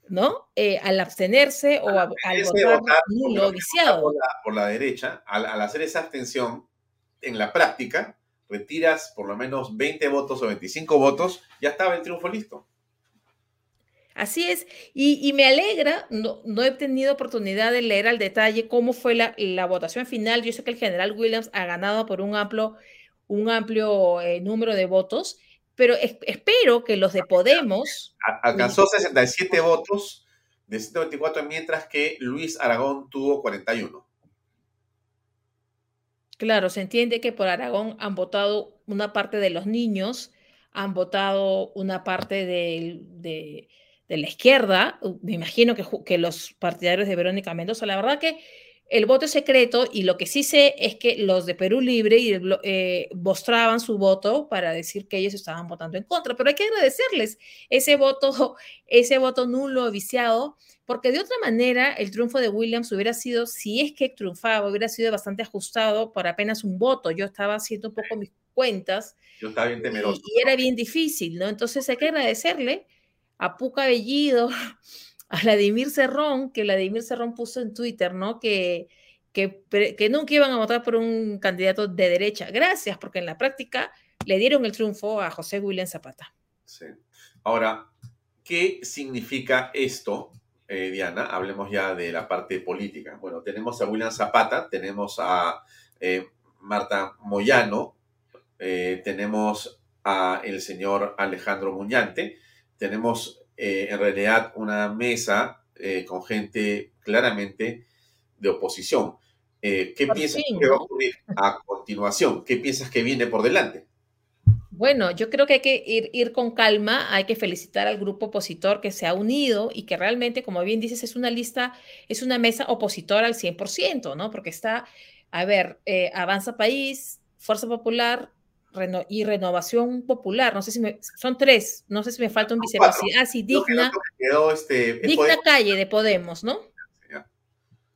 ¿no? Eh, al abstenerse o al votar, nulo viciado. Por la, derecha, al, al hacer esa abstención, en la práctica, retiras por lo menos 20 votos o 25 votos, ya estaba el triunfo listo. Así es, y, me alegra, no, no, he tenido oportunidad de leer al detalle cómo fue la, votación final. Yo sé que el general Williams ha ganado por un amplio, un amplio eh, número de votos, pero espero que los de Podemos... Alcanzó 67 votos de 124, mientras que Luis Aragón tuvo 41. Claro, se entiende que por Aragón han votado una parte de los niños, han votado una parte de de la izquierda, me imagino que, que los partidarios de Verónica Mendoza, la verdad que el voto es secreto y lo que sí sé es que los de Perú Libre eh, mostraban su voto para decir que ellos estaban votando en contra, pero hay que agradecerles ese voto, ese voto nulo, viciado, porque de otra manera el triunfo de Williams hubiera sido, si es que triunfaba, hubiera sido bastante ajustado por apenas un voto. Yo estaba haciendo un poco mis cuentas. Yo estaba bien temeroso. Y, y era bien difícil, ¿no? Entonces hay que agradecerle a Puca Bellido, a Vladimir Cerrón, que Vladimir Cerrón puso en Twitter, ¿no? Que, que, nunca iban a votar por un candidato de derecha. Gracias, porque en la práctica le dieron el triunfo a José William Zapata. Sí. Ahora, ¿qué significa esto, eh, Diana? Hablemos ya de la parte política. Bueno, tenemos a William Zapata, tenemos a eh, Marta Moyano, eh, tenemos a el señor Alejandro Muñante, tenemos eh, en realidad una mesa eh, con gente claramente de oposición. Eh, ¿Qué piensas que va a ocurrir a continuación? ¿Qué piensas que viene por delante? Bueno, yo creo que hay que ir, ir, con calma, hay que felicitar al grupo opositor que se ha unido y que realmente, como bien dices, es una lista, es una mesa opositora al 100%, ¿no? Porque está, a ver, Avanza País, Fuerza Popular, y Renovación Popular, no sé si me, son tres, no sé si me falta un vicepresidente. Ah, sí, Digna. este, digna Calle de Podemos, ¿no?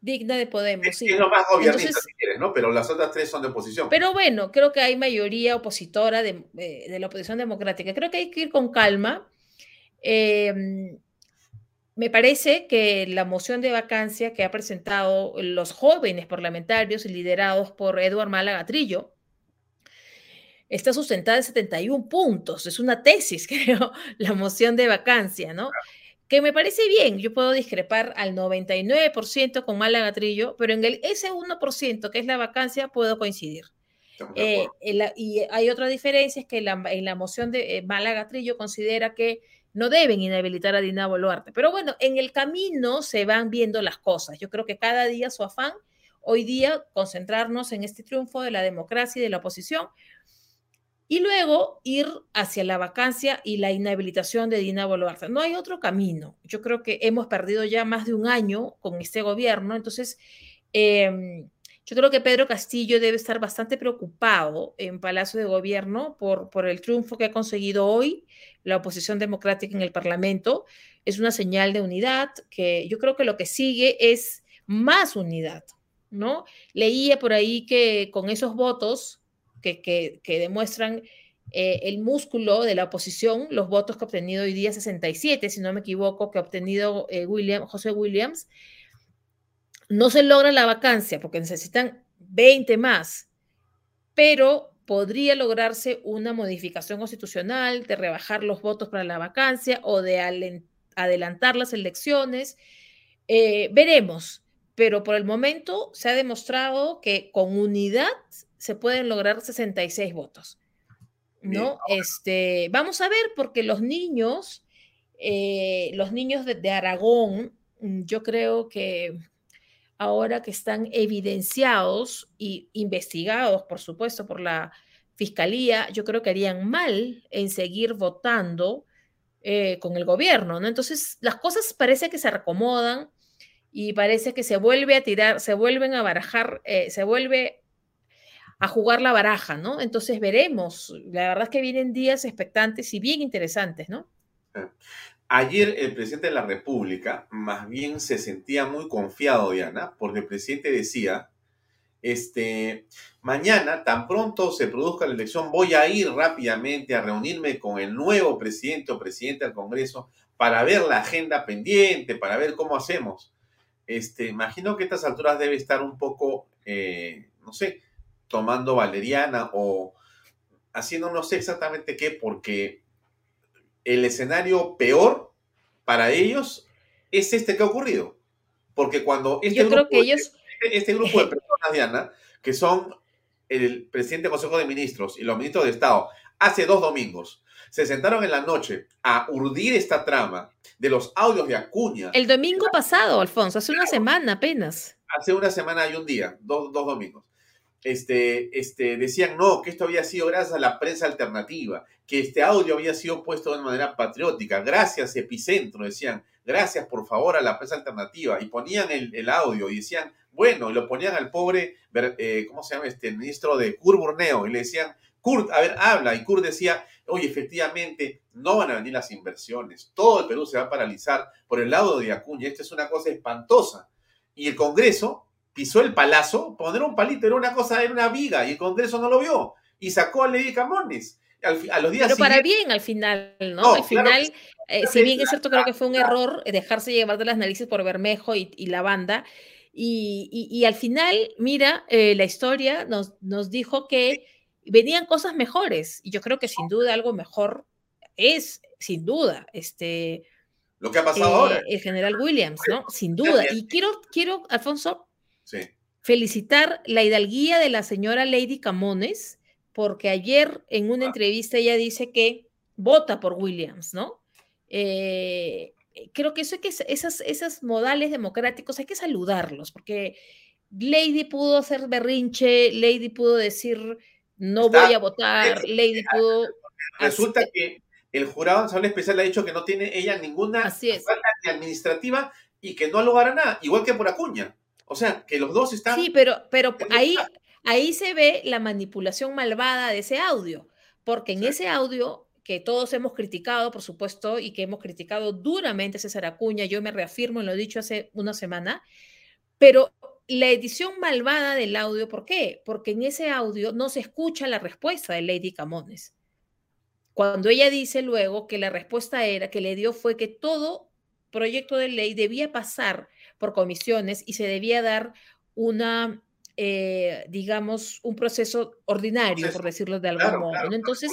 Digna de Podemos, es, sí. Es lo más obvio, si quieres, ¿no? Pero las otras tres son de oposición. Pero bueno, creo que hay mayoría opositora de, eh, de la oposición democrática. Creo que hay que ir con calma. Em, me parece que la moción de vacancia que ha presentado los jóvenes parlamentarios liderados por Eduard Málaga Trillo, está sustentada en 71 puntos. Es una tesis, creo, la moción de vacancia, ¿no? Que me parece bien, yo puedo discrepar al 99% con Málaga Trillo, pero en el, ese 1% que es la vacancia puedo coincidir. Eh, y hay otra diferencia, es que la, en la moción de eh, Málaga Trillo considera que no deben inhabilitar a Dina Boluarte. Pero bueno, en el camino se van viendo las cosas. Yo creo que cada día su afán, hoy día, concentrarnos en este triunfo de la democracia y de la oposición, y luego ir hacia la vacancia y la inhabilitación de Dina Boluarte. No hay otro camino. Yo creo que hemos perdido ya más de un año con este gobierno, entonces eh, yo creo que Pedro Castillo debe estar bastante preocupado en Palacio de Gobierno por, por el triunfo que ha conseguido hoy la oposición democrática en el Parlamento. Es una señal de unidad que yo creo que lo que sigue es más unidad, ¿no? Leía por ahí que con esos votos que, que, que demuestran eh, el músculo de la oposición, los votos que ha obtenido hoy día 67, si no me equivoco, que ha obtenido eh, William, José Williams, no se logra la vacancia porque necesitan 20 más, pero podría lograrse una modificación constitucional de rebajar los votos para la vacancia o de adelantar las elecciones. Eh, veremos, pero por el momento se ha demostrado que con unidad se pueden lograr 66 votos. ¿no? Este, vamos a ver, porque los niños, eh, los niños de, de Aragón, mm, yo creo que ahora que están evidenciados y investigados, por supuesto, por la fiscalía, yo creo que harían mal en seguir votando eh, con el gobierno, ¿no? Entonces, las cosas parece que se recomodan y parece que se vuelve a tirar, se vuelven a barajar, eh, se vuelve a jugar la baraja, ¿no? Entonces veremos. La verdad es que vienen días expectantes y bien interesantes, ¿no? Ayer el presidente de la República más bien se sentía muy confiado, Diana, porque el presidente decía, este, mañana, tan pronto se produzca la elección, voy a ir rápidamente a reunirme con el nuevo presidente o presidente del Congreso para ver la agenda pendiente, para ver cómo hacemos. Este, imagino que a estas alturas debe estar un poco, eh, no sé, tomando valeriana o haciendo no sé exactamente qué, porque el escenario peor para ellos es este que ha ocurrido. Porque cuando este, grupo, que ellos... este, este grupo de personas, Diana, que son el presidente del Consejo de Ministros y los ministros de Estado, hace dos domingos, se sentaron en la noche a urdir esta trama de los audios de Acuña. El domingo pasado, Alfonso, hace una semana apenas. Hace una semana y un día, dos, dos domingos este, este, decían no, que esto había sido gracias a la prensa alternativa, que este audio había sido puesto de manera patriótica, gracias Epicentro, decían, gracias por favor a la prensa alternativa, y ponían el, audio y decían, bueno, y lo ponían al pobre, eh, ¿cómo se llama? Este ministro de Kurt Burneo, y le decían, Kurt, a ver, habla, y Kurt decía, oye, efectivamente, no van a venir las inversiones, todo el Perú se va a paralizar por el lado de Acuña, esta es una cosa espantosa. Y el Congreso pisó el palazo, poner un palito era una cosa, era una viga, y el Congreso no lo vio, y sacó a Lady Camones. a los días Pero para bien al final, ¿no? al final, eh, si bien es cierto, creo que fue un error dejarse llevar de las narices por Bermejo y, la banda, y, al final, mira, eh, la historia nos, nos dijo que venían cosas mejores, y yo creo que sin duda algo mejor es, sin duda, este... Lo que ha pasado ahora. Eh, el general Williams, ¿no? Sin duda. Y quiero, quiero, Alfonso, Felicitar la hidalguía de la señora Lady Camones, porque ayer en una entrevista ella dice que vota por Williams, ¿no? Eh, creo que eso que esas, esas modales democráticos hay que saludarlos, porque Lady pudo hacer berrinche, Lady pudo decir no voy a votar, Lady pudo. Resulta que el jurado nacional especial ha dicho que no tiene ella ninguna falta administrativa y que no logrará nada, igual que por Acuña. O sea, que los dos están... Sí, pero, pero ahí, ahí se ve la manipulación malvada de ese audio, porque en ese audio que todos hemos criticado, por supuesto, y que hemos criticado duramente a César Acuña, yo me reafirmo en lo dicho hace una semana, pero la edición malvada del audio, ¿por qué? Porque en ese audio no se escucha la respuesta de Lady Camones. Cuando ella dice luego que la respuesta era que le dio fue que todo proyecto de ley debía pasar por comisiones y se debía dar una, eh, digamos, un proceso ordinario, por decirlo de algún modo. Entonces,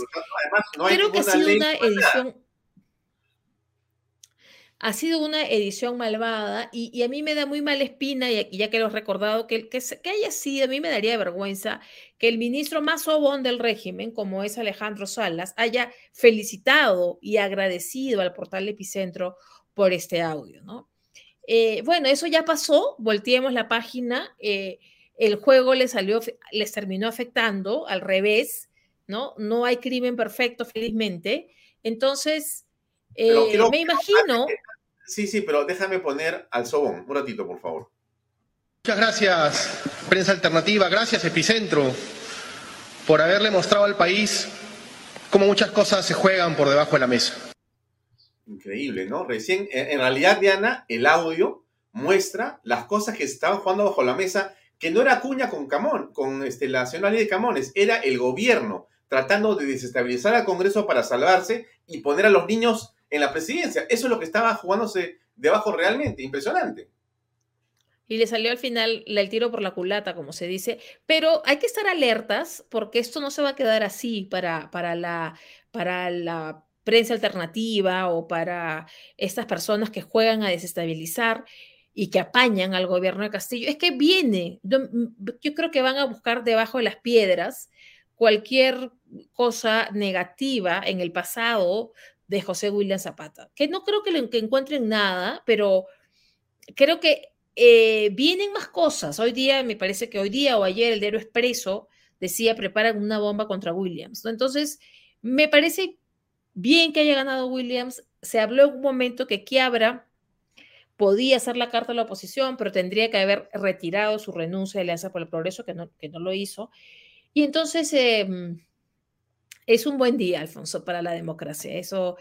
creo que ha sido una edición... ha sido una edición malvada y, a mí me da muy mala espina, y ya que lo he recordado, que, que, que, haya sido, a mí me daría vergüenza que el ministro más obón del régimen, como es Alejandro Salas, haya felicitado y agradecido al portal Epicentro por este audio, ¿no? Eh, bueno, eso ya pasó, volteemos la página, eh, el juego les salió, les terminó afectando al revés, ¿no? No hay crimen perfecto, felizmente. Entonces, eh, me imagino... Sí, sí, pero déjame poner al Sobón un ratito, por favor. Muchas gracias, Prensa Alternativa, gracias, Epicentro, por haberle mostrado al país cómo muchas cosas se juegan por debajo de la mesa. Increíble, ¿no? Recién, en realidad, Diana, el audio muestra las cosas que se estaban jugando bajo la mesa, que no era Cuña con Camón, con este, la de Camones, era el gobierno tratando de desestabilizar al Congreso para salvarse y poner a los niños en la presidencia. Eso es lo que estaba jugándose debajo realmente, impresionante. Y le salió al final el tiro por la culata, como se dice. Pero hay que estar alertas porque esto no se va a quedar así para, para, la, para la prensa alternativa o para estas personas que juegan a desestabilizar y que apañan al gobierno de Castillo. Es que viene, yo creo que van a buscar debajo de las piedras cualquier cosa negativa en el pasado de José William Zapata, que no creo que, le, encuentren nada, pero creo que eh, vienen más cosas. Hoy día, me parece que hoy día o ayer el diario Expreso decía preparan una bomba contra Williams. Entonces, me parece bien que haya ganado Williams. Se habló en un momento que Quiabra podía hacer la carta a la oposición, pero tendría que haber retirado su renuncia de Alianza por el Progreso, que no, que no lo hizo. Y entonces, em, es un buen día, Alfonso, para la democracia. Eso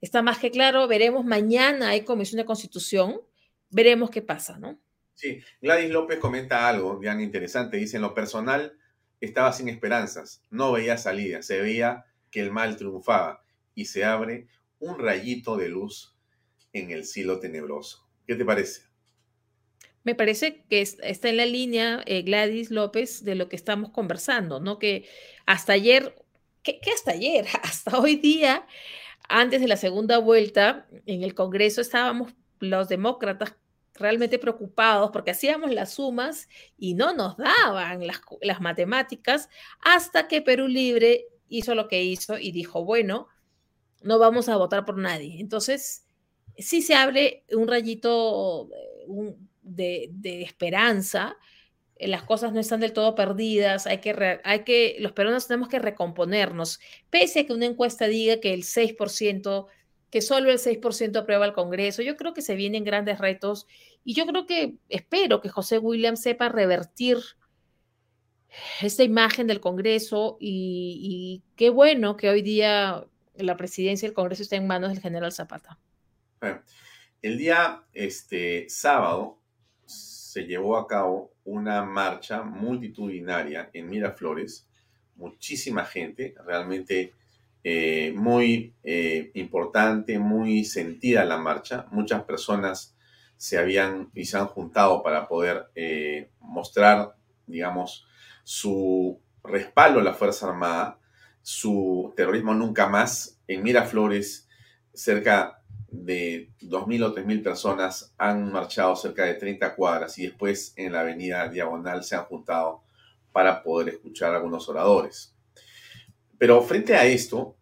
está más que claro. Veremos mañana, hay comisión de constitución, veremos qué pasa, ¿no? Sí, Gladys López comenta algo, bien interesante. Dice, en lo personal, estaba sin esperanzas, no veía salida, se veía que el mal triunfaba y se abre un rayito de luz en el cielo tenebroso. ¿Qué te parece? Me parece que está en la línea eh, Gladys López de lo que estamos conversando, ¿no? Que hasta ayer que, hasta ayer, hasta hoy día, antes de la segunda vuelta, en el Congreso estábamos los demócratas realmente preocupados porque hacíamos las sumas y no nos daban las, las, matemáticas hasta que Perú Libre hizo lo que hizo y dijo, bueno, no vamos a votar por nadie. Entonces, sí se abre un rayito eh, de, esperanza eh, las cosas no están del todo perdidas, hay que, hay que, los peruanos tenemos que recomponernos, pese a que una encuesta diga que el 6%, que solo el 6% aprueba el Congreso, yo creo que se vienen grandes retos y yo creo que, espero que José William sepa revertir esta imagen del Congreso y, qué bueno que hoy día la presidencia del Congreso está en manos del general Zapata. El día este, sábado se llevó a cabo una marcha multitudinaria en Miraflores, muchísima gente, realmente eh, muy eh, importante, muy sentida la marcha, muchas personas se habían y se han juntado para poder eh, mostrar, digamos, su respaldo a la Fuerza Armada, su terrorismo nunca más. En Miraflores, cerca de 2.000 o 3.000 personas han marchado cerca de 30 cuadras y después en la avenida Diagonal se han juntado para poder escuchar a algunos oradores. Pero frente a esto,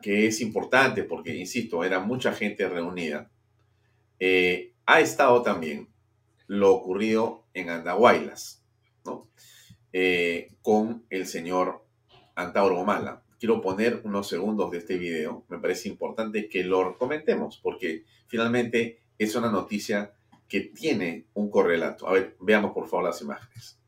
que es importante porque, insisto, era mucha gente reunida, eh, ha estado también lo ocurrido en Andahuaylas, ¿no? Eh, con el señor Antauro Mala quiero poner unos segundos de este video. Me parece importante que lo comentemos porque finalmente es una noticia que tiene un correlato. A ver, veamos por favor las imágenes.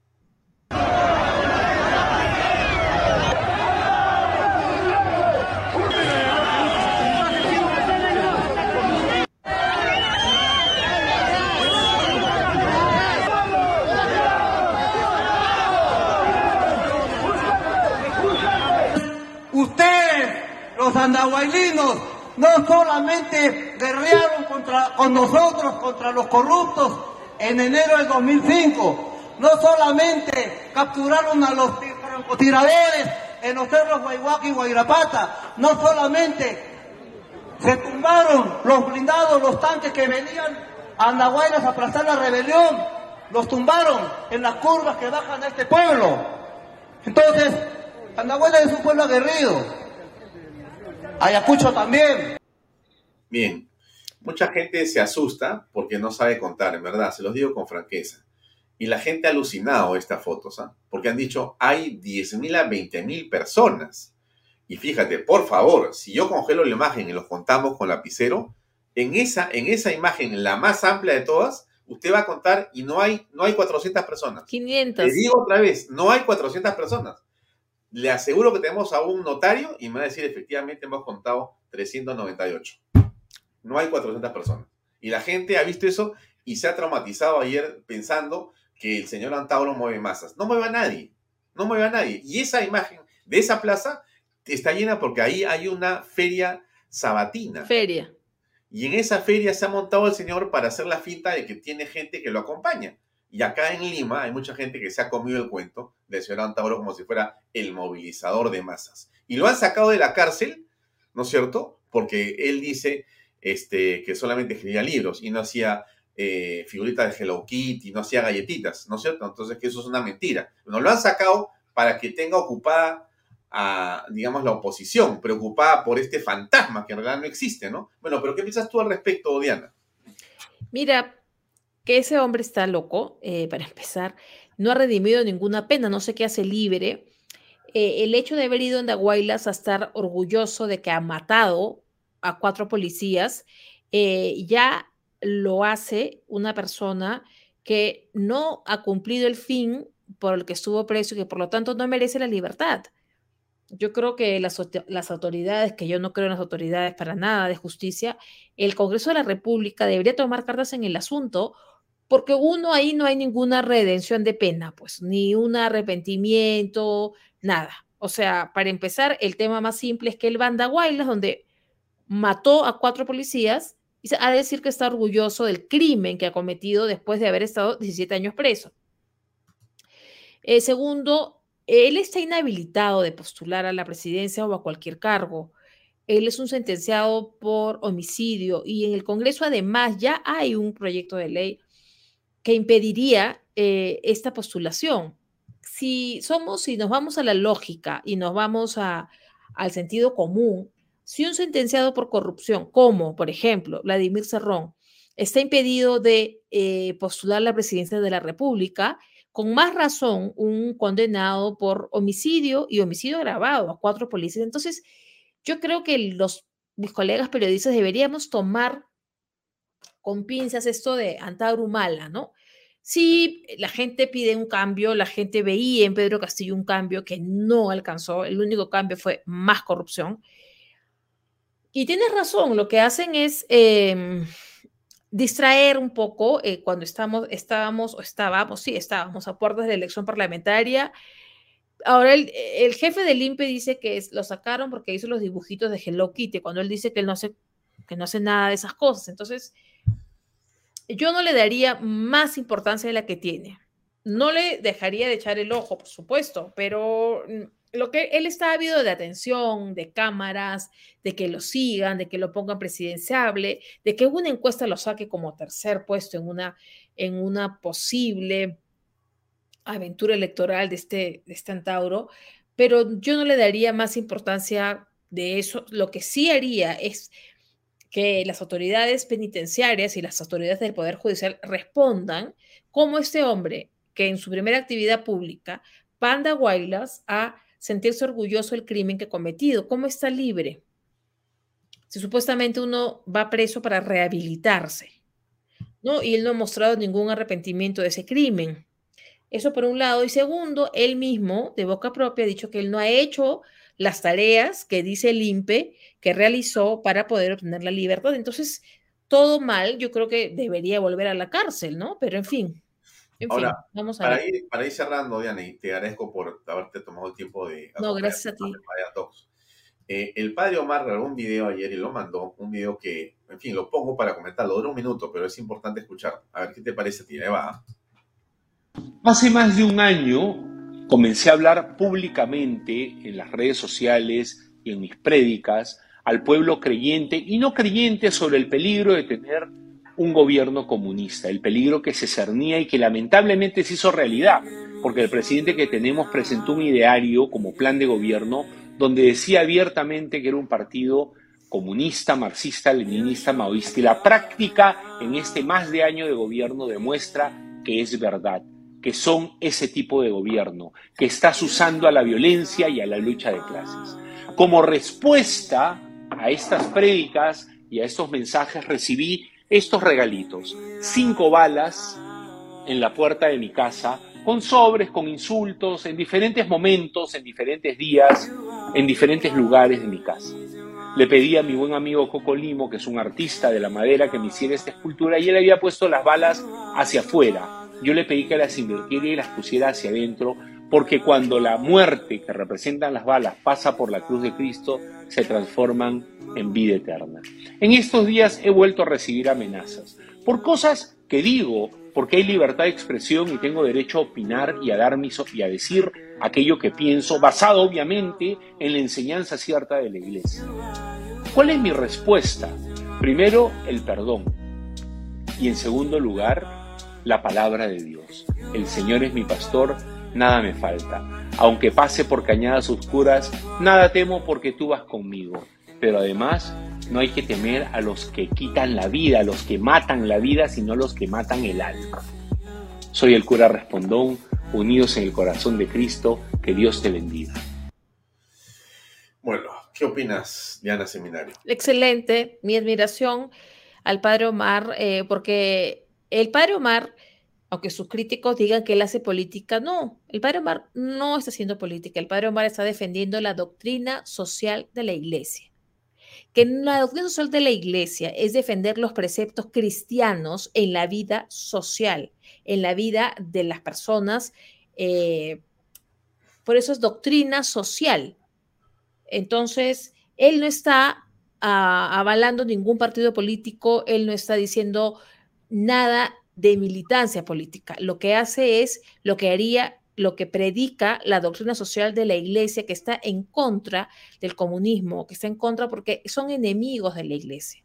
Los andahuaylinos no solamente guerrearon contra, con nosotros contra los corruptos en enero del 2005, no solamente capturaron a los francotiradores en los cerros Guayhuaca y Guayrapata, no solamente Se tumbaron los blindados, los tanques que venían a Andahuaylas a aplastar la rebelión. Los tumbaron en las curvas que bajan a este pueblo. Entonces, Andahuaylas es un pueblo aguerrido. Ayacucho también. Bien, mucha gente se asusta porque no sabe contar, en verdad, se los digo con franqueza. Y la gente ha alucinado estas fotos, ¿ah? porque han dicho, hay 10.000 a 20.000 personas. Y fíjate, por favor, si yo congelo la imagen y los contamos con lapicero, en esa, en esa imagen, la más amplia de todas, usted va a contar y no hay, no hay 400 personas. 500. Le digo otra vez, no hay 400 personas. Le aseguro que tenemos a un notario y me va a decir, efectivamente, hemos contado 398. No hay 400 personas. Y la gente ha visto eso y se ha traumatizado ayer pensando que el señor Antauro mueve masas. No mueve a nadie, no mueve a nadie. Y esa imagen de esa plaza está llena porque ahí hay una feria sabatina. Feria. Y en esa feria se ha montado el señor para hacer la finta de que tiene gente que lo acompaña. Y acá en Lima hay mucha gente que se ha comido el cuento del señor Antauro como si fuera el movilizador de masas. Y lo han sacado de la cárcel, ¿no es cierto? Porque él dice este, que solamente escribía libros y no hacía eh, figuritas de Hello Kitty, no hacía galletitas, ¿no es cierto? Entonces que eso es una mentira. Nos lo han sacado para que tenga ocupada a, digamos, la oposición, preocupada por este fantasma que en realidad no existe, ¿no? Bueno, pero ¿qué piensas tú al respecto, Diana? Mira, que ese hombre está loco, eh, para empezar, no ha redimido ninguna pena, no sé qué hace libre. Eh, el hecho de haber ido en Daguaylas a estar orgulloso de que ha matado a cuatro policías, ya lo hace una persona que no ha cumplido el fin por el que estuvo preso y que por lo tanto no merece la libertad. Yo creo que las, autoridades, que yo no creo en las autoridades para nada de justicia, el Congreso de la República debería tomar cartas en el asunto, porque uno ahí no hay ninguna redención de pena, pues, ni un arrepentimiento, nada. O sea, para empezar, el tema más simple es que el Banda Guaylas, donde mató a cuatro policías, y a decir que está orgulloso del crimen que ha cometido después de haber estado 17 años preso. Eh, segundo, él está inhabilitado de postular a la presidencia o a cualquier cargo. Él es un sentenciado por homicidio y en el Congreso además ya hay un proyecto de ley que impediría eh, esta postulación. Si somos, si nos vamos a la lógica y nos vamos a, al sentido común, si un sentenciado por corrupción, como por ejemplo Vladimir Cerrón, está impedido de eh, postular la presidencia de la República, con más razón un condenado por homicidio y homicidio agravado a cuatro policías. Entonces, yo creo que los, mis colegas periodistas deberíamos tomar con pinzas esto de Antaurumala, ¿no? Si la gente pide un cambio, la gente veía en Pedro Castillo un cambio que no alcanzó, el único cambio fue más corrupción. Y tienes razón, lo que hacen es em, distraer un poco eh, cuando estamos, estábamos, o estábamos, sí, estábamos a puertas de elección parlamentaria. Ahora el, jefe del INPE dice que lo sacaron porque hizo los dibujitos de Hello Kitty, cuando él dice que él no hace, que no hace nada de esas cosas. Entonces, yo no le daría más importancia de la que tiene. No le dejaría de echar el ojo, por supuesto, pero mm, lo que él está ávido de atención, de cámaras, de que lo sigan, de que lo pongan presidenciable, de que una encuesta lo saque como tercer puesto en una, en una posible aventura electoral de este, de este Antauro, pero yo no le daría más importancia de eso. Lo que sí haría es que las autoridades penitenciarias y las autoridades del Poder Judicial respondan como este hombre que en su primera actividad pública, Panda Guaylas, ha sentirse orgulloso del crimen que ha cometido. ¿Cómo está libre? Si supuestamente uno va preso para rehabilitarse, ¿no? Y él no ha mostrado ningún arrepentimiento de ese crimen. Eso por un lado. Y segundo, él mismo, de boca propia, ha dicho que él no ha hecho las tareas que dice el INPE que realizó para poder obtener la libertad. Entonces, todo mal, yo creo que debería volver a la cárcel, ¿no? Pero en fin, Ahora, vamos a para, ir, para ir cerrando, Diana, y te agradezco por haberte tomado el tiempo de... No, gracias a ti. Eh, el padre Omar grabó un video ayer y lo mandó, un video que, en fin, lo pongo para comentarlo, dura un minuto, pero es importante escuchar. A ver qué te parece a ti, va. Hace más de un año comencé a hablar públicamente en las redes sociales y en mis prédicas al pueblo creyente y no creyente sobre el peligro de tener un gobierno comunista, el peligro que se cernía y que lamentablemente se hizo realidad, porque el presidente que tenemos presentó un ideario como plan de gobierno donde decía abiertamente que era un partido comunista, marxista, leninista, maoísta. Y la práctica en este más de año de gobierno demuestra que es verdad, que son ese tipo de gobierno, que estás usando a la violencia y a la lucha de clases. Como respuesta a estas prédicas y a estos mensajes recibí estos regalitos, cinco balas en la puerta de mi casa, con sobres, con insultos, en diferentes momentos, en diferentes días, en diferentes lugares de mi casa. Le pedí a mi buen amigo Coco Limo, que es un artista de la madera, que me hiciera esta escultura y él había puesto las balas hacia afuera. Yo le pedí que las invirtiera y las pusiera hacia adentro, porque cuando la muerte que representan las balas pasa por la cruz de Cristo, se transforman en vida eterna. En estos días he vuelto a recibir amenazas por cosas que digo, porque hay libertad de expresión y tengo derecho a opinar y a dar mis, y a decir aquello que pienso, basado obviamente en la enseñanza cierta de la iglesia. ¿Cuál es mi respuesta? Primero, el perdón. Y en segundo lugar, la palabra de Dios. El Señor es mi pastor, nada me falta. Aunque pase por cañadas oscuras, nada temo porque tú vas conmigo. Pero además, no hay que temer a los que quitan la vida, a los que matan la vida, sino a los que matan el alma. Soy el cura Respondón, unidos en el corazón de Cristo, que Dios te bendiga. Bueno, ¿qué opinas, Diana Seminario? Excelente, mi admiración al padre Omar, eh, porque el padre Omar aunque sus críticos digan que él hace política, no, el padre Omar no está haciendo política, el padre Omar está defendiendo la doctrina social de la iglesia. Que la doctrina social de la iglesia es defender los preceptos cristianos en la vida social, en la vida de las personas. Eh, por eso es doctrina social. Entonces, él no está ah, avalando ningún partido político, él no está diciendo nada de militancia política. Lo que hace es lo que haría, lo que predica la doctrina social de la iglesia que está en contra del comunismo, que está en contra porque son enemigos de la iglesia.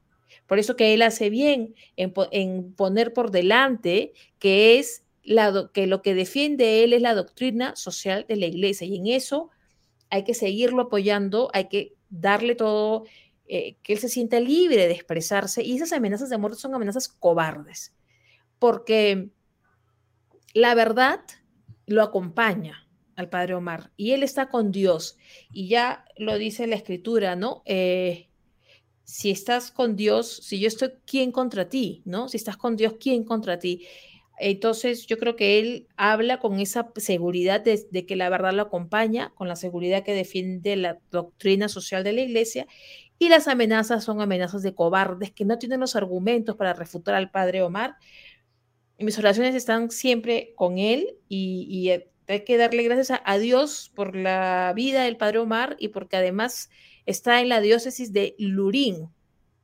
Por eso que él hace bien en, poner por delante que es la, que lo que defiende él es la doctrina social de la iglesia y en eso hay que seguirlo apoyando, hay que darle todo, eh, que él se sienta libre de expresarse y esas amenazas de muerte son amenazas cobardes porque la verdad lo acompaña al padre Omar y él está con Dios. Y ya lo dice la escritura, ¿no? Eh, si estás con Dios, si yo estoy, ¿quién contra ti? ¿No? Si estás con Dios, ¿quién contra ti? Entonces yo creo que él habla con esa seguridad de, de, que la verdad lo acompaña, con la seguridad que defiende la doctrina social de la iglesia, y las amenazas son amenazas de cobardes que no tienen los argumentos para refutar al padre Omar, mis oraciones están siempre con él y, eh, hay que darle gracias a, Dios por la vida del Padre Omar y porque además está en la diócesis de Lurín,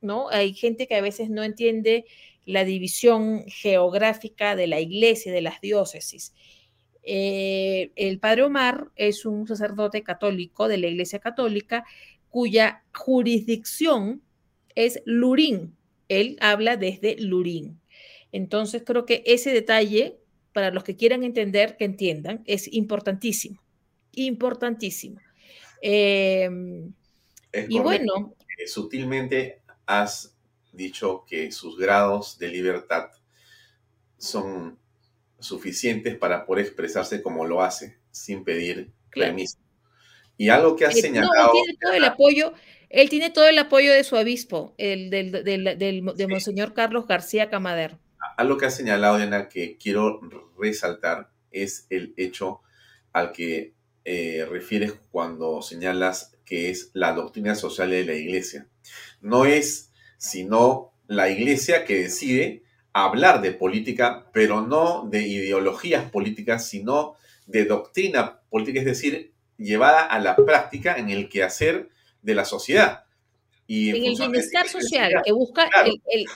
¿no? Hay gente que a veces no entiende la división geográfica de la iglesia, de las diócesis. Eh, el Padre Omar es un sacerdote católico de la iglesia católica cuya jurisdicción es Lurín. Él habla desde Lurín. Entonces creo que ese detalle, para los que quieran entender, que entiendan, es importantísimo, importantísimo. Em, y bueno. sutilmente has dicho que sus grados de libertad son suficientes para poder expresarse como lo hace, sin pedir permiso. Y algo que has señalado. tiene todo el apoyo, él tiene todo el apoyo de su obispo, el del, de Monseñor Carlos García Camadero algo que ha señalado, Diana, que quiero resaltar es el hecho al que eh, refieres cuando señalas que es la doctrina social de la iglesia. No es sino la iglesia que decide hablar de política, pero no de ideologías políticas, sino de doctrina política, es decir, llevada a la práctica en el quehacer de la sociedad en, el bienestar social, que busca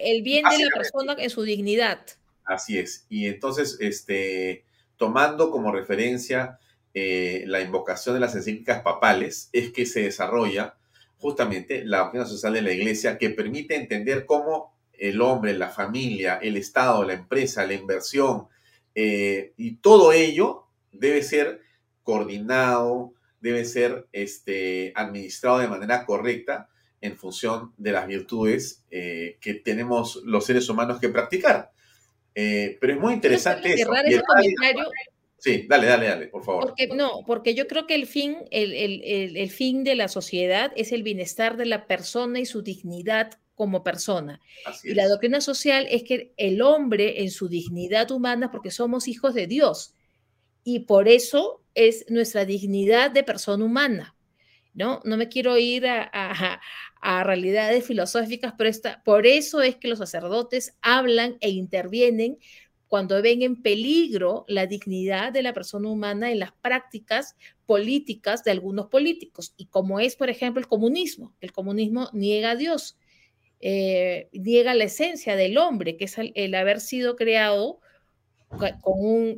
el, bien de la persona en su dignidad. Así es. Y entonces, este, tomando como referencia eh, la invocación de las encíclicas papales, es que se desarrolla justamente la doctrina social de la iglesia que permite entender cómo el hombre, la familia, el Estado, la empresa, la inversión eh, y todo ello debe ser coordinado, debe ser este, administrado de manera correcta en función de las virtudes eh, que tenemos los seres humanos que practicar. Eh, pero es muy interesante eso. Sí, dale, dale, dale, por favor. Porque, no, porque yo creo que el fin, el, el, el, fin de la sociedad es el bienestar de la persona y su dignidad como persona. y la doctrina social es que el hombre en su dignidad humana, porque somos hijos de Dios, y por eso es nuestra dignidad de persona humana. ¿no? No me quiero ir a, realidades filosóficas, pero esta, por eso es que los sacerdotes hablan e intervienen cuando ven en peligro la dignidad de la persona humana en las prácticas políticas de algunos políticos, y como es, por ejemplo, el comunismo. El comunismo niega a Dios, eh, niega la esencia del hombre, que es el, haber sido creado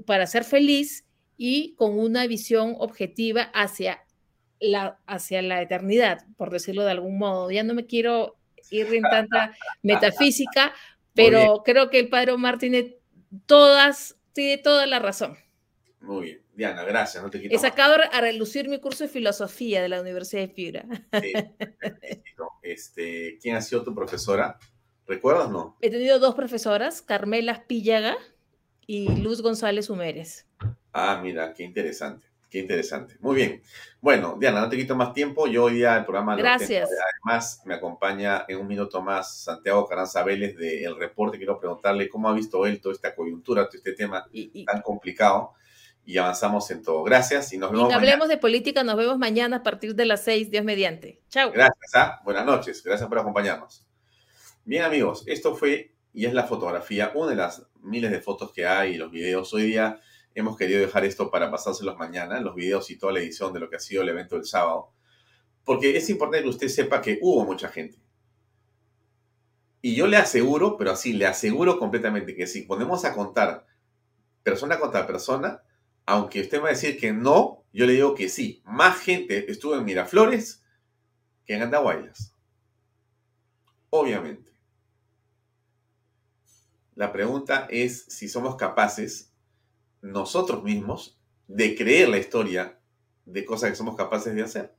para ser feliz y con una visión objetiva hacia la, hacia la eternidad, por decirlo de algún modo. Ya no me quiero ir en tanta metafísica, pero creo que el padre Omar tiene todas, tiene toda la razón. Muy bien. Diana, gracias. No te quito He sacado a relucir mi curso de filosofía de la Universidad de Piura. este, ¿Quién ha sido tu profesora? ¿Recuerdas o no? He tenido dos profesoras, Carmela Pillaga y Luz González Humérez. Ah, mira, qué interesante. Qué interesante. Muy bien. Bueno, Diana, no te quito más tiempo. Yo hoy día el programa... Gracias. Además, me acompaña en un minuto más Santiago Caranza Vélez de El Reporte. Quiero preguntarle cómo ha visto él toda esta coyuntura, todo este tema tan complicado. Y avanzamos en todo. Gracias y nos vemos. Y hablemos de política, nos vemos mañana a partir de las seis, Dios mediante. Chao. Gracias, ¿ah? buenas noches. Gracias por acompañarnos. Bien, amigos, esto fue y es la fotografía, una de las miles de fotos que hay y los videos. Hoy día hemos querido dejar esto para pasárselos mañana, los videos y toda la edición de lo que ha sido el evento del sábado, porque es importante que usted sepa que hubo mucha gente. Y yo le aseguro, pero así, le aseguro completamente que si ponemos a contar persona contra persona, aunque usted va a decir que no, yo le digo que sí. Más gente estuvo en Miraflores que en Andahuaylas. Obviamente. La pregunta es si somos capaces nosotros mismos de creer la historia de cosas que somos capaces de hacer.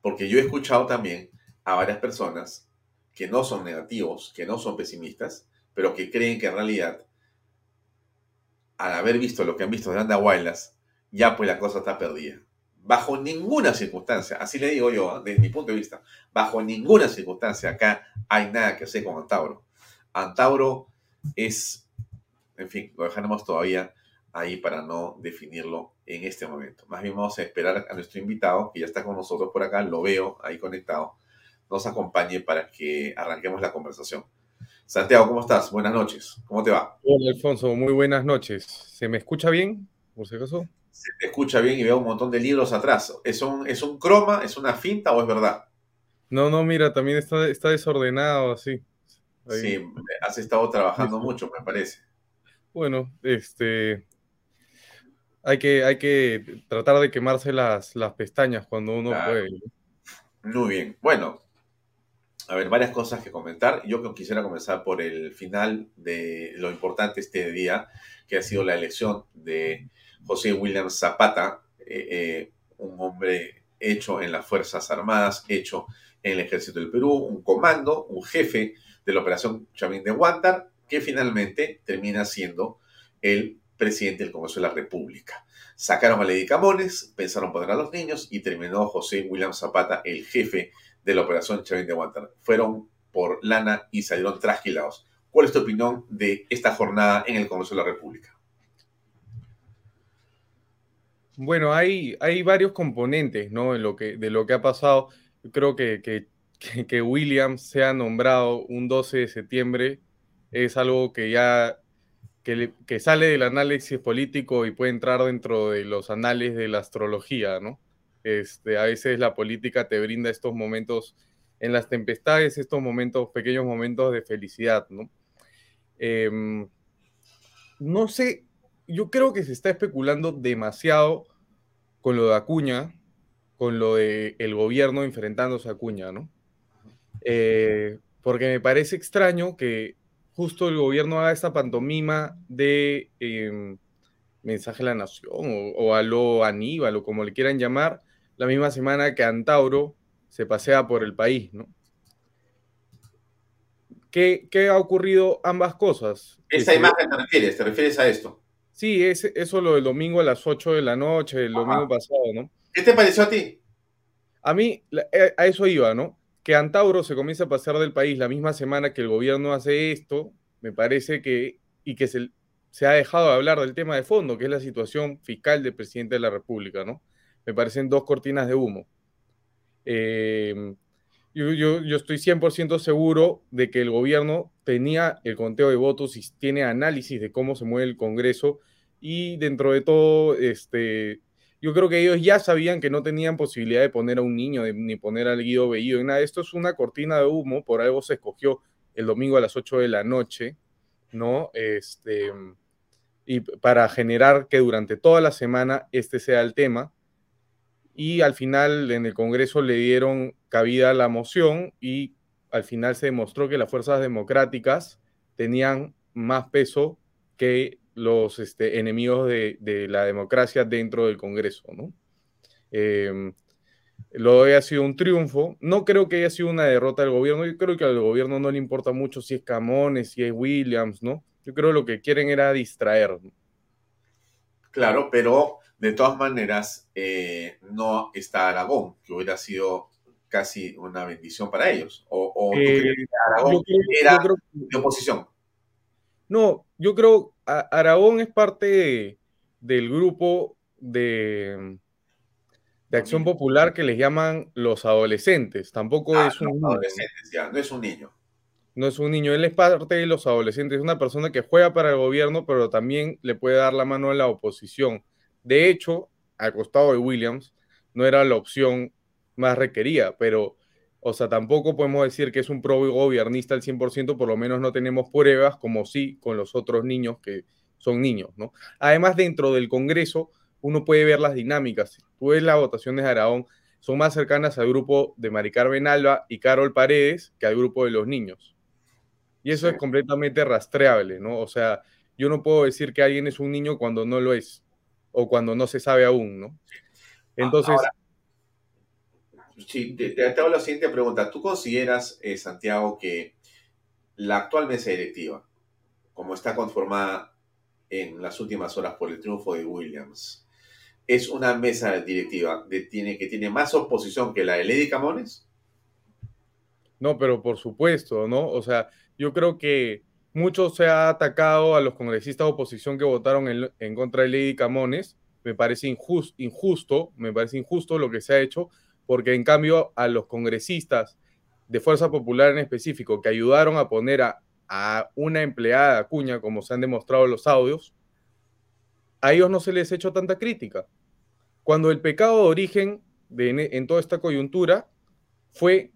Porque yo he escuchado también a varias personas que no son negativos, que no son pesimistas, pero que creen que en realidad, al haber visto lo que han visto de Andahuaylas, ya pues la cosa está perdida. Bajo ninguna circunstancia, así le digo yo, desde mi punto de vista, bajo ninguna circunstancia acá hay nada que hacer con Antauro. Antauro es, en fin, lo dejaremos todavía ahí para no definirlo en este momento. Más bien vamos a esperar a nuestro invitado, que ya está con nosotros por acá, lo veo ahí conectado, nos acompañe para que arranquemos la conversación. Santiago, ¿cómo estás? Buenas noches. ¿Cómo te va? Hola, Alfonso. Muy buenas noches. ¿Se me escucha bien, por si acaso? Se te escucha bien y veo un montón de libros atrás. ¿Es un, es un croma, es una finta o es verdad? No, no, mira, también está, está desordenado así. Sí, has estado trabajando mucho, me parece. Bueno, este, hay que, hay que tratar de quemarse las, las pestañas cuando uno puede. Muy bien. Bueno, a ver, varias cosas que comentar. Yo quisiera comenzar por el final de lo importante este día, que ha sido la elección de José William Zapata, eh, eh, un hombre hecho en las Fuerzas Armadas, hecho en el Ejército del Perú, un comando, un jefe de la Operación Chavín de Huántar, que finalmente termina siendo el presidente del Congreso de la República. Sacaron a Lady Camones, pensaron poner a los niños y terminó José William Zapata, el jefe de la operación Chavín de Guantar. Fueron por lana y salieron trasquilados. ¿Cuál es tu opinión de esta jornada en el Congreso de la República? Bueno, hay, hay varios componentes ¿no? en lo que, de lo que ha pasado. Creo que, que, que William sea nombrado un 12 de septiembre es algo que ya que, sale del análisis político y puede entrar dentro de los análisis de la astrología, ¿no? Este, a veces la política te brinda estos momentos en las tempestades, estos momentos, pequeños momentos de felicidad, ¿no? Em, no sé, yo creo que se está especulando demasiado con lo de Acuña, con lo de el gobierno enfrentándose a Acuña, ¿no? Eh, porque me parece extraño que justo el gobierno haga esta pantomima de em, mensaje a la nación o, a lo Aníbal o como le quieran llamar, la misma semana que Antauro se pasea por el país, ¿no? ¿Qué, ha ocurrido ambas cosas? ¿Esa imagen te refieres? ¿Te refieres a esto? Sí, es, eso lo del domingo a las 8 de la noche, el domingo pasado, ¿no? ¿Qué te pareció a ti? A mí, eh, a eso iba, ¿no? Que Antauro se comienza a pasear del país la misma semana que el gobierno hace esto, me parece que, y que se, ha dejado de hablar del tema de fondo, que es la situación fiscal del presidente de la República, ¿no? Me parecen dos cortinas de humo. Eh, yo, estoy 100% seguro de que el gobierno tenía el conteo de votos y tiene análisis de cómo se mueve el Congreso y dentro de todo, este, yo creo que ellos ya sabían que no tenían posibilidad de poner a un niño ni poner al Guido Bellido en nada. Esto es una cortina de humo, por algo se escogió el domingo a las 8 de la noche, ¿no? Este, y para generar que durante toda la semana este sea el tema y al final en el Congreso le dieron cabida a la moción y al final se demostró que las fuerzas democráticas tenían más peso que los este, enemigos de, la democracia dentro del Congreso. ¿no? Eh, lo ha sido un triunfo. No creo que haya sido una derrota del gobierno. Yo creo que al gobierno no le importa mucho si es Camones, si es Williams, ¿no? Yo creo que lo que quieren era distraer. Claro, pero de todas maneras, eh, no está Aragón, que hubiera sido casi una bendición para ellos. ¿O, eh, Aragón era de oposición? No, yo creo que Aragón es parte del grupo de, de Acción Popular que les llaman los adolescentes. Tampoco ah, es un niño. ya, no es un niño. No es un niño, él es parte de los adolescentes, es una persona que juega para el gobierno, pero también le puede dar la mano a la oposición. De hecho, al costado de Williams, no era la opción más requerida, pero, o sea, tampoco podemos decir que es un pro gobernista al 100%, por lo menos no tenemos pruebas, como sí con los otros niños que son niños, ¿no? Además, dentro del Congreso, uno puede ver las dinámicas. Tú ves las votaciones de Araón, son más cercanas al grupo de Mari Carmen Alba y Carol Paredes que al grupo de los niños. Y eso es completamente rastreable, ¿no? O sea, yo no puedo decir que alguien es un niño cuando no lo es o cuando no se sabe aún, ¿no? Entonces... sí, te, hago la siguiente pregunta. ¿Tú consideras, eh, Santiago, que la actual mesa directiva, como está conformada en las últimas horas por el triunfo de Williams, es una mesa directiva de, tiene, que tiene más oposición que la de Lady Camones? No, pero por supuesto, ¿no? O sea, yo creo que mucho se ha atacado a los congresistas de oposición que votaron en, contra de Lady Camones. Me parece injusto, me parece injusto lo que se ha hecho, porque en cambio a los congresistas de Fuerza Popular en específico que ayudaron a poner a, una empleada cuña, como se han demostrado los audios, a ellos no se les ha hecho tanta crítica. Cuando el pecado de origen de, en toda esta coyuntura fue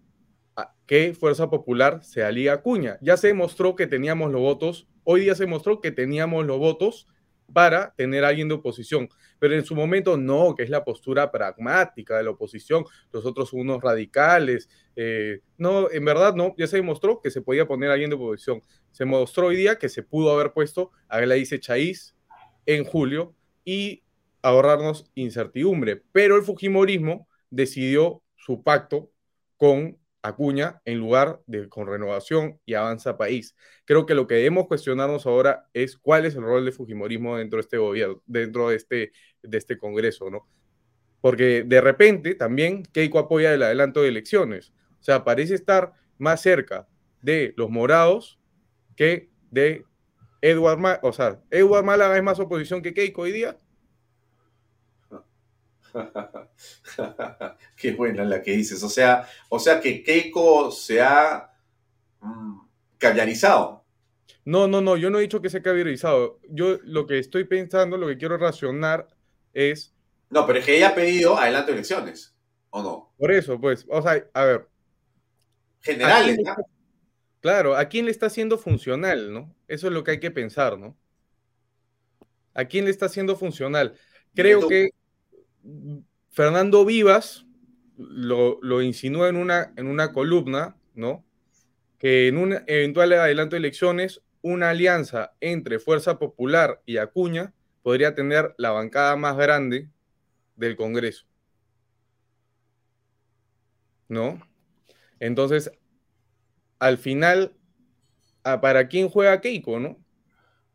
que Fuerza Popular se alía a Cuña. Ya se demostró que teníamos los votos, hoy día se demostró que teníamos los votos para tener a alguien de oposición, pero en su momento no, que es la postura pragmática de la oposición, los otros unos radicales, eh, no, en verdad no, ya se demostró que se podía poner a alguien de oposición, se mostró hoy día que se pudo haber puesto a Gladys Chaís en julio y ahorrarnos incertidumbre, pero el Fujimorismo decidió su pacto con Acuña en lugar de con renovación y avanza país. Creo que lo que debemos cuestionarnos ahora es cuál es el rol del Fujimorismo dentro de este gobierno, dentro de este, de este Congreso, ¿no? Porque de repente también Keiko apoya el adelanto de elecciones. O sea, parece estar más cerca de los morados que de Edward Málaga. O sea, Edward Málaga es más oposición que Keiko hoy día. Qué buena la que dices. O sea, o sea que Keiko se ha mm, caviarizado. No, no, no, yo no he dicho que se ha caviarizado. Yo lo que estoy pensando, lo que quiero racionar es. No, pero es que ella ha pedido adelanto de elecciones, ¿o no? Por eso, pues, o sea, a ver. Generales, Claro, ¿a quién le está haciendo funcional, no? Eso es lo que hay que pensar, ¿no? ¿A quién le está haciendo funcional? Creo que Fernando Vivas lo, lo insinúa en una, en una columna, ¿no? Que en un eventual adelanto de elecciones, una alianza entre Fuerza Popular y Acuña podría tener la bancada más grande del Congreso. ¿No? Entonces, al final, ¿para quién juega Keiko, no?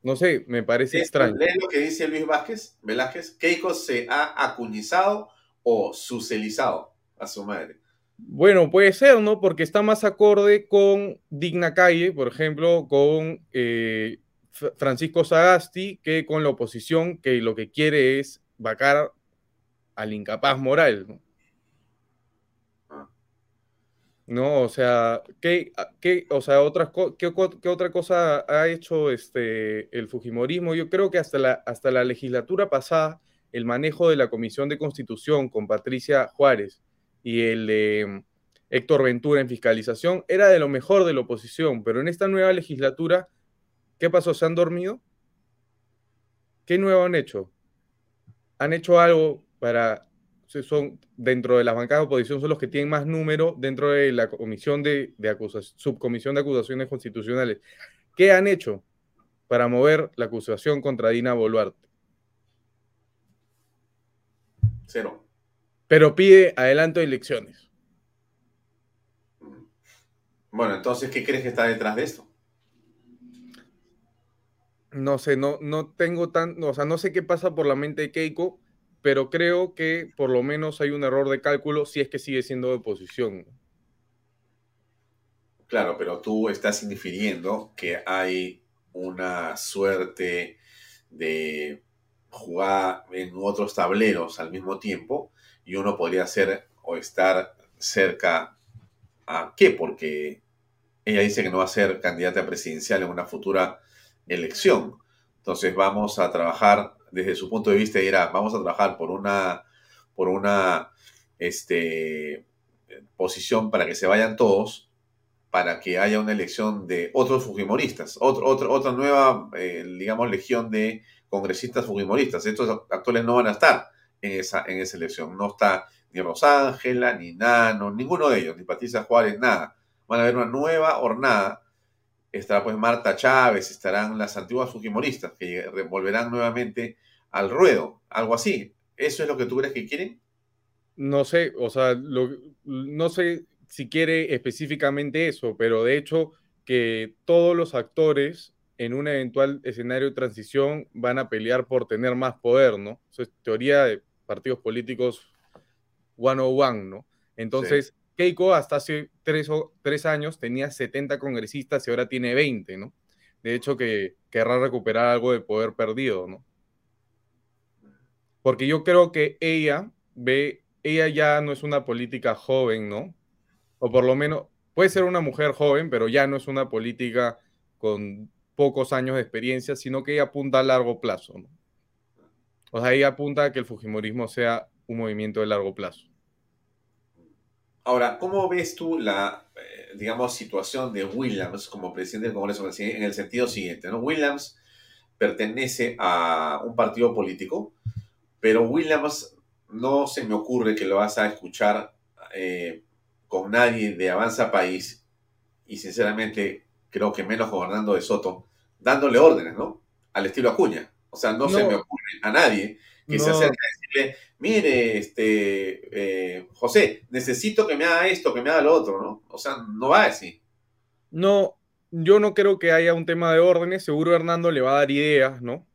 No sé, me parece extraño. ¿Lee lo que dice Luis Vázquez, Velázquez? Keiko se ha acuñizado o sucelizado a su madre. Bueno, puede ser, ¿no? Porque está más acorde con Digna Calle, por ejemplo, con eh, Francisco Sagasti, que con la oposición, que lo que quiere es vacar al incapaz moral, ¿no? No, o sea, ¿qué, qué, o sea, otras, qué, otra cosa ha hecho este, el Fujimorismo? Yo creo que hasta la, hasta la legislatura pasada, el manejo de la Comisión de Constitución con Patricia Juárez y el de Héctor Ventura en fiscalización era de lo mejor de la oposición, pero en esta nueva legislatura, ¿qué pasó? ¿Se han dormido? ¿Qué nuevo han hecho? ¿Han hecho algo para son dentro de las bancadas de oposición son los que tienen más número dentro de la comisión de, subcomisión de acusaciones constitucionales. ¿Qué han hecho para mover la acusación contra Dina Boluarte? Cero. Pero pide adelanto de elecciones. Bueno, entonces, ¿qué crees que está detrás de esto? No sé, no, no tengo tan, o sea, no sé qué pasa por la mente de Keiko, pero creo que por lo menos hay un error de cálculo si es que sigue siendo de oposición. Claro, pero tú estás indifiriendo que hay una suerte de jugar en otros tableros al mismo tiempo y uno podría ser o estar cerca a qué, porque ella dice que no va a ser candidata presidencial en una futura elección. Entonces vamos a trabajar desde su punto de vista era vamos a trabajar por una por una este, posición para que se vayan todos, para que haya una elección de otros fujimoristas, otro, otra nueva, eh, digamos, legión de congresistas fujimoristas. Estos actores no van a estar en esa, en esa elección. No está ni Rosángela, ni Nano, ninguno de ellos, ni Patricia Juárez, nada. Van a haber una nueva hornada estará pues Marta Chávez, estarán las antiguas fujimoristas que volverán nuevamente al ruedo, algo así. ¿Eso es lo que tú crees que quieren? No sé, o sea, no sé si quiere específicamente eso, pero de hecho que todos los actores en un eventual escenario de transición van a pelear por tener más poder, ¿no? Eso es teoría de partidos políticos one-on-one, ¿no? Entonces, Keiko hasta hace tres, tres años tenía 70 congresistas y ahora tiene 20, ¿no? De hecho, que querrá recuperar algo de poder perdido, ¿no? Porque yo creo que ella ve, ella ya no es una política joven, ¿no? O por lo menos puede ser una mujer joven, pero ya no es una política con pocos años de experiencia, sino que ella apunta a largo plazo, ¿no? O sea, ella apunta a que el Fujimorismo sea un movimiento de largo plazo. Ahora, ¿cómo ves tú la, eh, digamos, situación de Williams como presidente del Congreso en el sentido siguiente? ¿no? Williams pertenece a un partido político, pero Williams no se me ocurre que lo vas a escuchar eh, con nadie de Avanza País y sinceramente creo que menos gobernando de Soto, dándole órdenes, ¿no? Al estilo Acuña. O sea, no, se me ocurre a nadie que se acerque a decirle, mire, este, eh, José, necesito que me haga esto, que me haga lo otro, ¿no? O sea, no va así. No, yo no creo que haya un tema de órdenes, seguro Hernando le va a dar ideas, ¿no?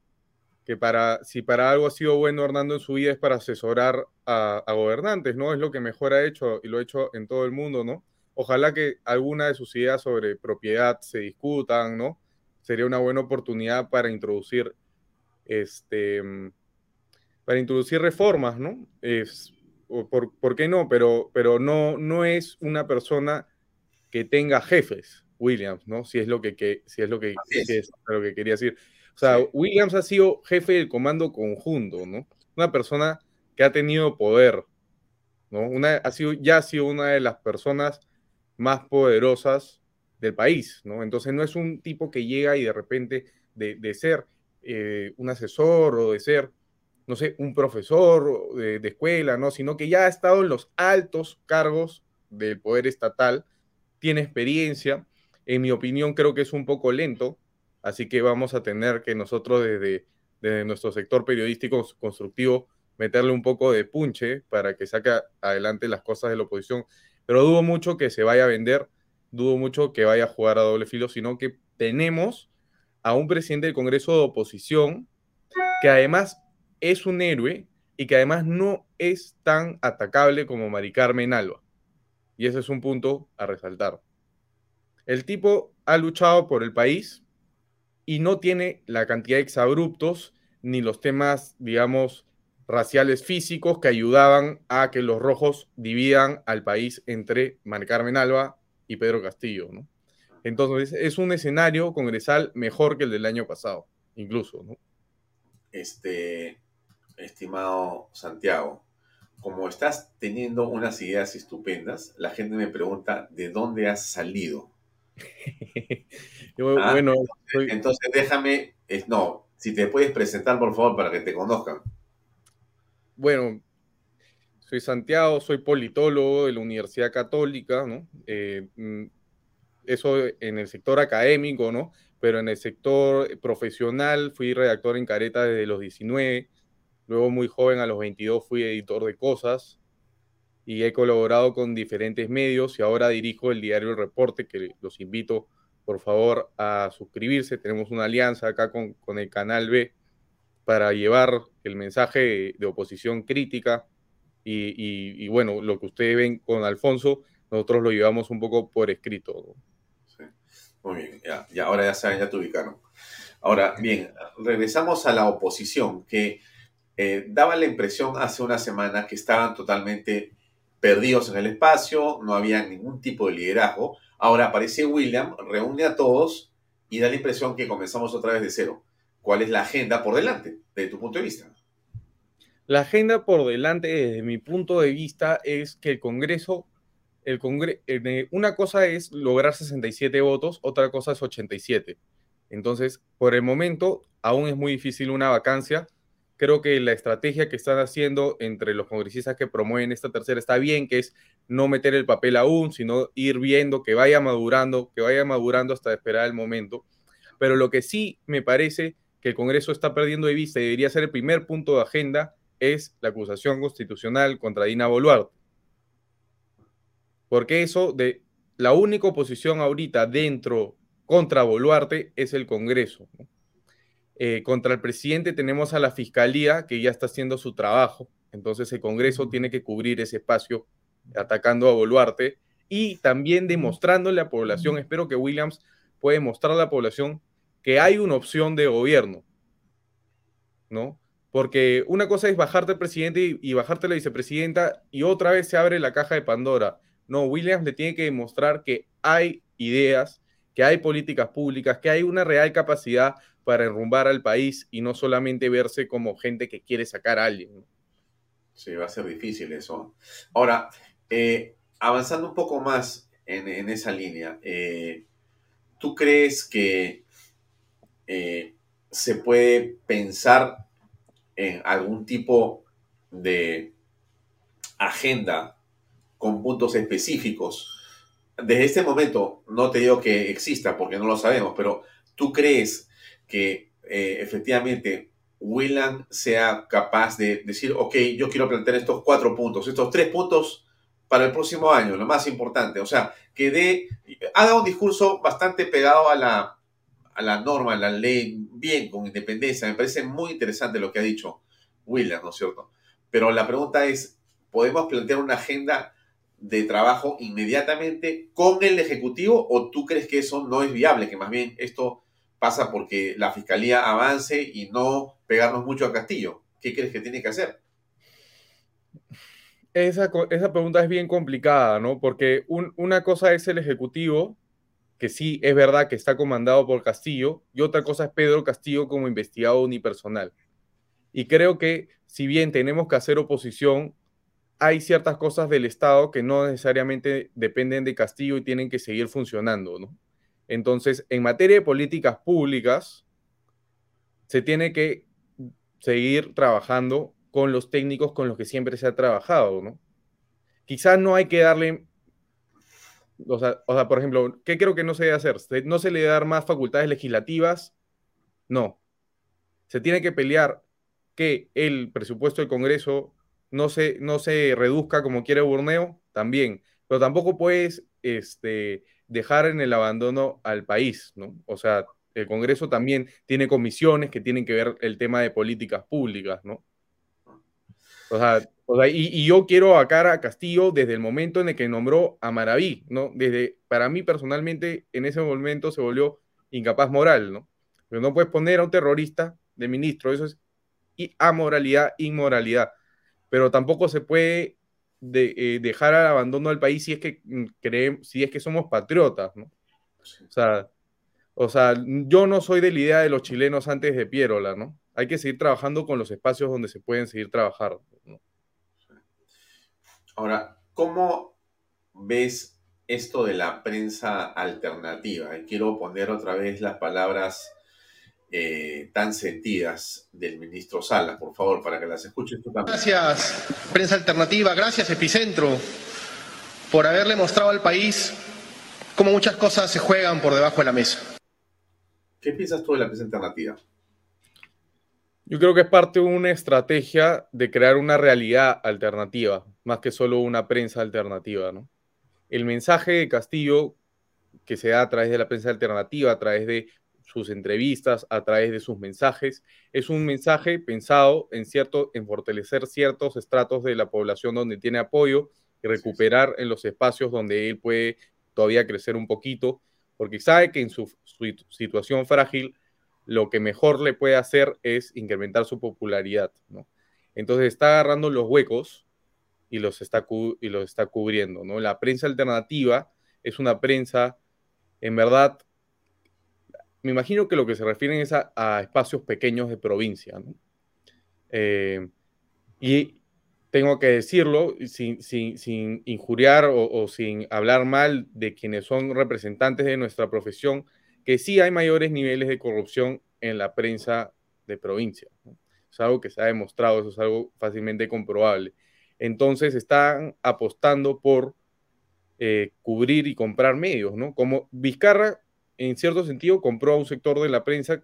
Que para, si para algo ha sido bueno Hernando en su vida es para asesorar a, a gobernantes, ¿no? Es lo que mejor ha hecho y lo ha hecho en todo el mundo, ¿no? Ojalá que alguna de sus ideas sobre propiedad se discutan, ¿no? Sería una buena oportunidad para introducir este para introducir reformas, ¿no? Es, por, por, qué no? Pero, pero no, no es una persona que tenga jefes, Williams, ¿no? Si es lo que, si es lo que, es. lo que quería decir. O sea, Williams ha sido jefe del comando conjunto, ¿no? Una persona que ha tenido poder, ¿no? Una, ha sido, ya ha sido una de las personas más poderosas del país, ¿no? Entonces no es un tipo que llega y de repente de, de ser eh, un asesor o de ser no sé, un profesor de, escuela, ¿no? Sino que ya ha estado en los altos cargos del poder estatal, tiene experiencia. En mi opinión, creo que es un poco lento, así que vamos a tener que nosotros desde, desde nuestro sector periodístico constructivo meterle un poco de punche para que saque adelante las cosas de la oposición. Pero dudo mucho que se vaya a vender, dudo mucho que vaya a jugar a doble filo, sino que tenemos a un presidente del Congreso de oposición que además es un héroe y que además no es tan atacable como Mari Carmen Alba. Y ese es un punto a resaltar. El tipo ha luchado por el país y no tiene la cantidad de exabruptos ni los temas, digamos, raciales físicos que ayudaban a que los rojos dividan al país entre Mari Carmen Alba y Pedro Castillo, ¿no? Entonces es un escenario congresal mejor que el del año pasado, incluso, ¿no? Este, estimado Santiago, como estás teniendo unas ideas estupendas, la gente me pregunta de dónde has salido. Yo, ah, bueno, entonces, déjame, no, si te puedes presentar por favor para que te conozcan. Bueno, soy Santiago, soy politólogo de la Universidad Católica, ¿no? Eh, mm, eso en el sector académico, ¿no? Pero en el sector profesional fui redactor en Careta desde los 19, luego muy joven a los 22 fui editor de cosas y he colaborado con diferentes medios y ahora dirijo el diario El Reporte, que los invito por favor a suscribirse. Tenemos una alianza acá con, con el canal B para llevar el mensaje de oposición crítica y, y, bueno, lo que ustedes ven con Alfonso, nosotros lo llevamos un poco por escrito. Sí. Muy bien, ya, ya, ahora ya saben, ya te ubicaron. Ahora, bien, regresamos a la oposición, que eh, daba la impresión hace una semana que estaban totalmente perdidos en el espacio, no había ningún tipo de liderazgo. Ahora aparece William, reúne a todos y da la impresión que comenzamos otra vez de cero. ¿Cuál es la agenda por delante, desde tu punto de vista? La agenda por delante, desde mi punto de vista, es que el Congreso, el Congreso, eh, una cosa es lograr 67 votos, otra cosa es 87. Entonces, por el momento, aún es muy difícil una vacancia creo que la estrategia que están haciendo entre los congresistas que promueven esta tercera está bien, que es no meter el papel aún, sino ir viendo que vaya madurando, que vaya madurando hasta esperar el momento. Pero lo que sí me parece que el Congreso está perdiendo de vista y debería ser el primer punto de agenda es la acusación constitucional contra Dina Boluarte. Porque eso de la única oposición ahorita dentro contra Boluarte es el Congreso. Eh, contra el presidente tenemos a la fiscalía que ya está haciendo su trabajo. Entonces el Congreso tiene que cubrir ese espacio atacando a Boluarte y también demostrándole a la población, espero que Williams pueda mostrar a la población que hay una opción de gobierno, ¿no? Porque una cosa es bajarte el presidente y, y bajarte la vicepresidenta y otra vez se abre la caja de Pandora. No, Williams le tiene que demostrar que hay ideas, que hay políticas públicas, que hay una real capacidad para enrumbar al país y no solamente verse como gente que quiere sacar a alguien. Sí, va a ser difícil eso. Ahora, eh, avanzando un poco más en, esa línea, eh, ¿tú crees que eh, se puede pensar en algún tipo de agenda con puntos específicos? Desde este momento, no te digo que exista porque no lo sabemos, pero ¿tú crees que eh, efectivamente Willan sea capaz de decir, ok, yo quiero plantear estos cuatro puntos, estos tres puntos para el próximo año, lo más importante. O sea, que dé, haga un discurso bastante pegado a la, a la norma, a la ley, bien, con independencia. Me parece muy interesante lo que ha dicho Willan, ¿no es cierto? Pero la pregunta es, ¿podemos plantear una agenda de trabajo inmediatamente con el Ejecutivo o tú crees que eso no es viable, que más bien esto pasa porque la fiscalía avance y no pegarnos mucho a Castillo. ¿Qué crees que tiene que hacer? Esa, esa pregunta es bien complicada, ¿no? Porque una cosa es el Ejecutivo, que sí es verdad que está comandado por Castillo, y otra cosa es Pedro Castillo como investigado unipersonal. Y creo que si bien tenemos que hacer oposición, hay ciertas cosas del Estado que no necesariamente dependen de Castillo y tienen que seguir funcionando, ¿no? Entonces, en materia de políticas públicas, se tiene que seguir trabajando con los técnicos con los que siempre se ha trabajado, ¿no? Quizás no hay que darle, o sea, o sea, por ejemplo, ¿qué creo que no se debe hacer? ¿No se le debe dar más facultades legislativas? No. Se tiene que pelear que el presupuesto del Congreso no se, no se reduzca como quiere Burneo, también, pero tampoco puedes este, dejar en el abandono al país, ¿no? O sea, el Congreso también tiene comisiones que tienen que ver el tema de políticas públicas, ¿no? O sea, y, yo quiero acá a Castillo desde el momento en el que nombró a Maraví, ¿no? Desde, para mí personalmente, en ese momento se volvió incapaz moral, ¿no? Pero no puedes poner a un terrorista de ministro, eso es amoralidad, inmoralidad. Pero tampoco se puede de, eh, dejar al abandono al país si es que mm, creemos, si es que somos patriotas, ¿no? O sea, o sea, yo no soy de la idea de los chilenos antes de Pierola, ¿no? Hay que seguir trabajando con los espacios donde se pueden seguir trabajando. Ahora, ¿cómo ves esto de la prensa alternativa? quiero poner otra vez las palabras eh, tan sentidas del ministro Sala, por favor, para que las escuches tú también. Gracias, prensa alternativa, gracias, Epicentro, por haberle mostrado al país cómo muchas cosas se juegan por debajo de la mesa. ¿Qué piensas tú de la prensa alternativa? Yo creo que es parte de una estrategia de crear una realidad alternativa, más que solo una prensa alternativa, ¿no? El mensaje de Castillo que se da a través de la prensa alternativa, a través de sus entrevistas, a través de sus mensajes. Es un mensaje pensado en, cierto, en fortalecer ciertos estratos de la población donde tiene apoyo y recuperar en los espacios donde él puede todavía crecer un poquito, porque sabe que en su, situación frágil lo que mejor le puede hacer es incrementar su popularidad. ¿no? Entonces está agarrando los huecos y los está, y los está cubriendo. ¿no? La prensa alternativa es una prensa, en verdad, me imagino que lo que se refieren es a, espacios pequeños de provincia. ¿no? Eh, y tengo que decirlo sin, sin, injuriar o, sin hablar mal de quienes son representantes de nuestra profesión, que sí hay mayores niveles de corrupción en la prensa de provincia. Es algo que se ha demostrado, eso es algo fácilmente comprobable. Entonces están apostando por eh, cubrir y comprar medios, ¿no? Como Vizcarra en cierto sentido, compró a un sector de la prensa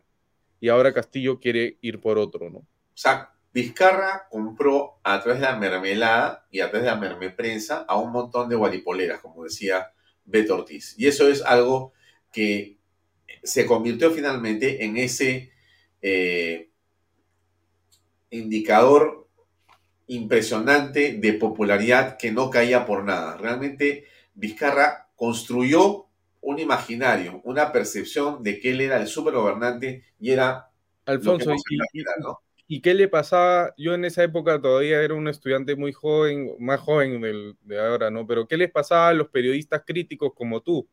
y ahora Castillo quiere ir por otro, ¿no? O sea, Vizcarra compró a través de la mermelada y a través de la mermeprensa a un montón de guaripoleras, como decía Beto Ortiz. Y eso es algo que se convirtió finalmente en ese eh, indicador impresionante de popularidad que no caía por nada. Realmente Vizcarra construyó un imaginario, una percepción de que él era el supergobernante y era... Alfonso, y, qué le pasaba? Yo en esa época todavía era un estudiante muy joven, más joven del, de ahora, ¿no? Pero ¿qué les pasaba a los periodistas críticos como tú?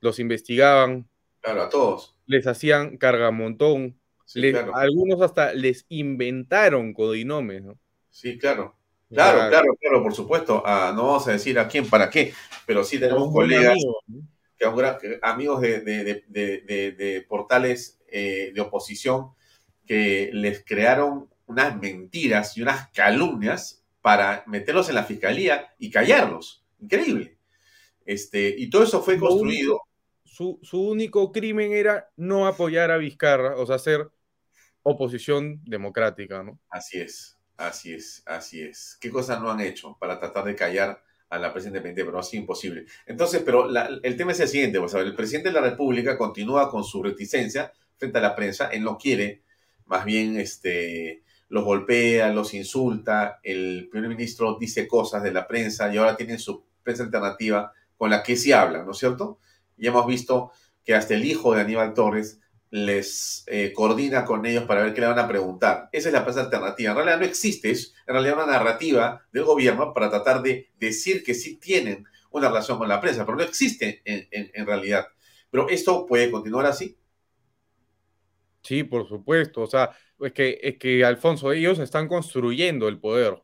Los investigaban. Claro, a todos. Les hacían cargamontón. Algunos hasta les inventaron codinomes, ¿no? Sí, claro. Claro, claro, claro, por supuesto. Ah, no vamos a decir a quién, para qué, pero sí tenemos colegas que, amigos de, portales eh, de oposición que les crearon unas mentiras y unas calumnias para meterlos en la fiscalía y callarlos. Increíble. Este, y todo eso fue construido. su, su, único crimen era no apoyar a Vizcarra, o sea, hacer oposición democrática, ¿no? Así es, así es, así es. ¿Qué cosas no han hecho para tratar de callar a la prensa independiente, pero así imposible. Entonces, pero el tema es el siguiente, pues, el presidente de la República continúa con su reticencia frente a la prensa, él no quiere, más bien este, los golpea, los insulta, el primer ministro dice cosas de la prensa y ahora tienen su prensa alternativa con la que sí habla, ¿no es cierto? Y hemos visto que hasta el hijo de Aníbal Torres les eh, coordina con ellos para ver qué le van a preguntar. Esa es la prensa alternativa. En realidad no existe, es en realidad una narrativa del gobierno para tratar de decir que sí tienen una relación con la prensa, pero no existe en, realidad. Pero esto puede continuar así. Sí, por supuesto. O sea, es que, es que Alfonso, ellos están construyendo el poder.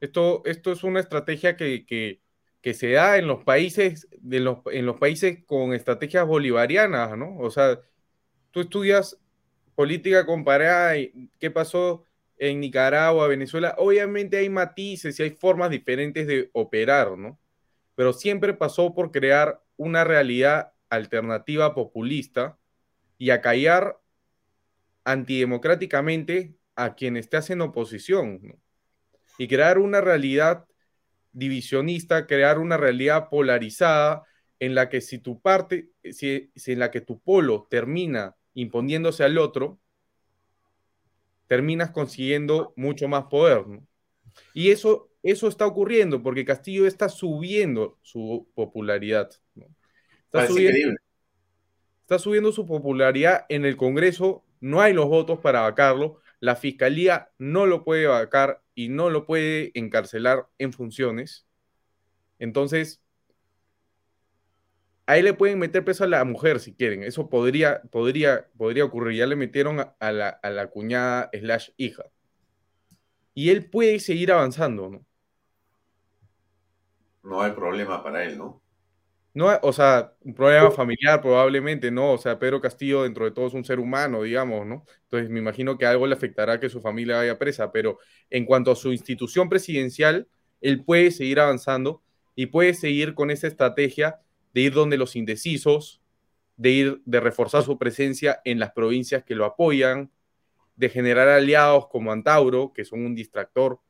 Esto, esto es una estrategia que, que, que se da en los países, de los, en los países con estrategias bolivarianas, ¿no? O sea, tú estudias política comparada, ¿qué pasó en Nicaragua, Venezuela? Obviamente hay matices y hay formas diferentes de operar, ¿no? Pero siempre pasó por crear una realidad alternativa populista y acallar antidemocráticamente a quienes te hacen oposición ¿no? y crear una realidad divisionista, crear una realidad polarizada en la que si tu parte, si, en la que tu polo termina imponiéndose al otro, terminas consiguiendo mucho más poder. ¿no? Y eso, eso está ocurriendo porque Castillo está subiendo su popularidad. ¿no? Está, subiendo, está subiendo su popularidad en el Congreso, no hay los votos para vacarlo, la Fiscalía no lo puede vacar y no lo puede encarcelar en funciones. Entonces, ahí le pueden meter preso a la mujer si quieren. Eso podría, podría, podría ocurrir. Ya le metieron a, la, a la cuñada slash hija. Y él puede seguir avanzando, ¿no? No hay problema para él, ¿no? No, o sea, un problema familiar probablemente, ¿no? O sea, Pedro Castillo dentro de todo es un ser humano, digamos, ¿no? Entonces me imagino que algo le afectará que su familia vaya presa, pero en cuanto a su institución presidencial, él puede seguir avanzando y puede seguir con esa estrategia de ir donde los indecisos, de ir, de reforzar su presencia en las provincias que lo apoyan, de generar aliados como Antauro, que son un distractor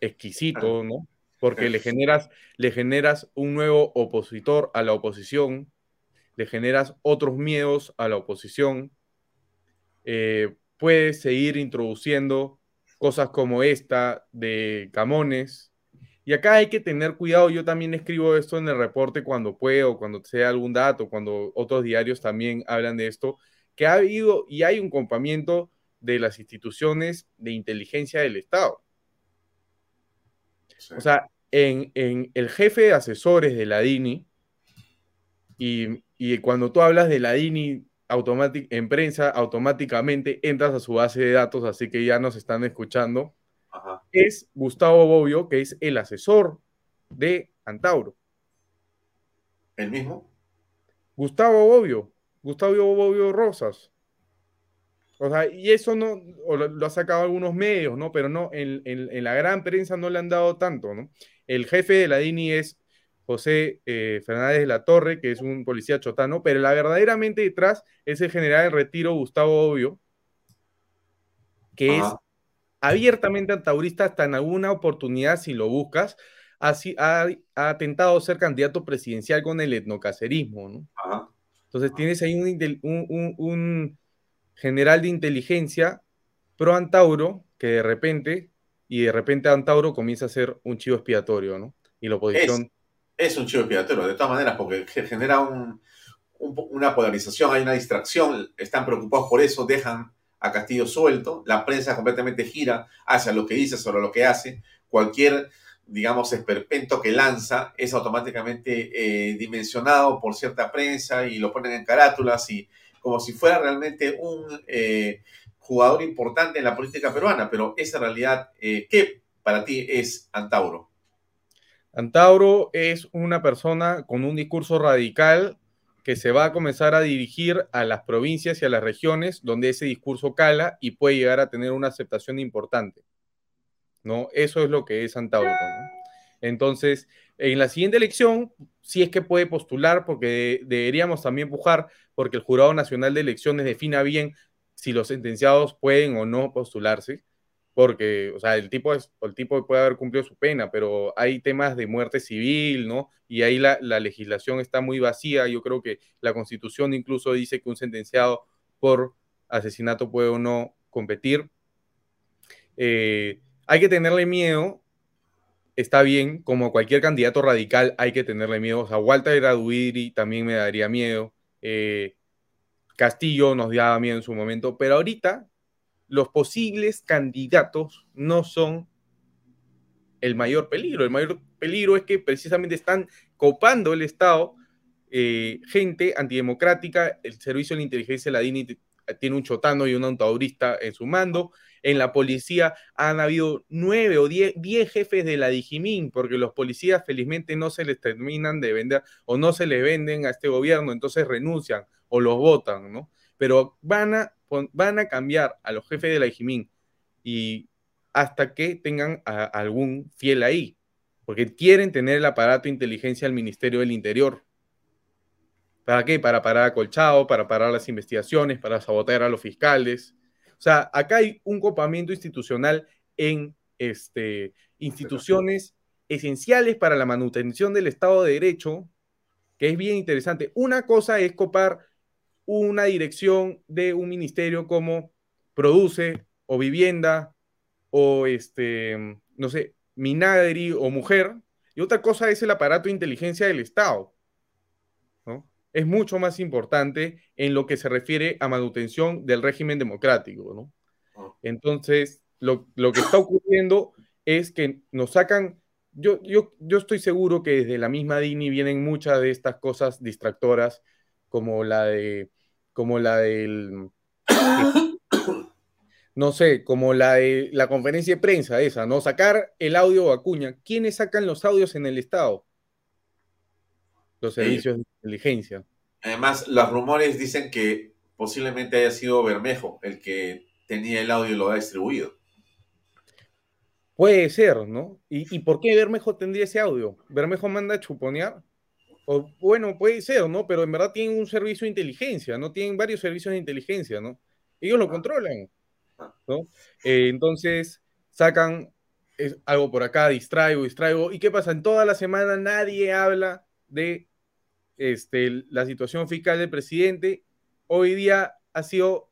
exquisito, ¿no? Porque le generas, le generas un nuevo opositor a la oposición, le generas otros miedos a la oposición, eh, puedes seguir introduciendo cosas como esta de Camones, y acá hay que tener cuidado, yo también escribo esto en el reporte cuando puedo, cuando sea algún dato, cuando otros diarios también hablan de esto, que ha habido y hay un compamiento de las instituciones de inteligencia del Estado. O sea, en, el jefe de asesores de la DINI, y, y cuando tú hablas de la DINI en prensa, automáticamente entras a su base de datos, así que ya nos están escuchando es Gustavo Bobbio, que es el asesor de Antauro. ¿El mismo? Gustavo Bobbio, Gustavo Bobbio Rosas. O sea, y eso no, lo, ha sacado algunos medios, ¿no? Pero no, en, la gran prensa no le han dado tanto, ¿no? El jefe de la DINI es José eh, Fernández de la Torre, que es un policía chotano, pero la verdaderamente detrás es el general de retiro Gustavo Bobbio, que es abiertamente antaurista hasta en alguna oportunidad, si lo buscas, ha, ha, tentado ser candidato presidencial con el etnocacerismo, ¿no? Entonces tienes ahí un, general de inteligencia pro Antauro que de repente, y de repente Antauro comienza a ser un chivo expiatorio, ¿no? Y la oposición... Es, un chivo expiatorio, de todas maneras, porque genera una polarización, hay una distracción, están preocupados por eso, dejan a Castillo suelto, la prensa completamente gira hacia lo que dice sobre lo que hace, cualquier, digamos, esperpento que lanza es automáticamente eh, dimensionado por cierta prensa y lo ponen en carátulas y como si fuera realmente un eh, jugador importante en la política peruana, pero esa realidad, eh, ¿qué para ti es Antauro? Antauro es una persona con un discurso radical que se va a comenzar a dirigir a las provincias y a las regiones donde ese discurso cala y puede llegar a tener una aceptación importante. ¿no? Eso es lo que es Antauro. Entonces, en la siguiente elección, sí es que puede postular, porque deberíamos también pujar, porque el Jurado Nacional de Elecciones defina bien si los sentenciados pueden o no postularse porque, o sea, el tipo, el tipo puede haber cumplido su pena, pero hay temas de muerte civil, ¿no? Y ahí la, legislación está muy vacía. Yo creo que la constitución incluso dice que un sentenciado por asesinato puede o no competir. Eh, hay que tenerle miedo, está bien, como cualquier candidato radical hay que tenerle miedo. O sea, Walter Aduiri también me daría miedo. Eh, Castillo nos daba miedo en su momento, pero ahorita los posibles candidatos no son el mayor peligro. El mayor peligro es que precisamente están copando el Estado eh, gente antidemocrática. El servicio de la inteligencia, la DINI, tiene un chotano y un antaurista en su mando. En la policía han habido nueve o diez, diez, jefes de la Digimin, porque los policías felizmente no se les terminan de vender o no se les venden a este gobierno, entonces renuncian o los votan, ¿no? Pero van a, van a cambiar a los jefes de la IJIMIN y hasta que tengan algún fiel ahí, porque quieren tener el aparato de inteligencia del Ministerio del Interior. ¿Para qué? Para parar a Colchado, para parar las investigaciones, para sabotear a los fiscales. O sea, acá hay un copamiento institucional en este, instituciones esenciales para la manutención del Estado de Derecho, que es bien interesante. Una cosa es copar una dirección de un ministerio como produce o vivienda o este, no sé, Minagri o mujer, y otra cosa es el aparato de inteligencia del Estado. ¿no? Es mucho más importante en lo que se refiere a manutención del régimen democrático. ¿no? Ah. Entonces, lo, lo que está ocurriendo es que nos sacan yo, yo, yo, estoy seguro que desde la misma Dini vienen muchas de estas cosas distractoras, como la de, como la del, no sé, como la de la conferencia de prensa esa, ¿no? Sacar el audio Acuña. ¿Quiénes sacan los audios en el Estado? Los servicios de inteligencia. Además, los rumores dicen que posiblemente haya sido Bermejo el que tenía el audio y lo ha distribuido. Puede ser, ¿no? ¿Y, por qué Bermejo tendría ese audio? ¿Bermejo manda a chuponear? O, bueno, puede ser, ¿no? Pero en verdad tienen un servicio de inteligencia, ¿no? Tienen varios servicios de inteligencia, ¿no? Ellos lo ah. controlan, ¿no? Eh, entonces, sacan algo por acá, distraigo, distraigo. ¿Y qué pasa? En toda la semana nadie habla de este, la situación fiscal del presidente. Hoy día ha sido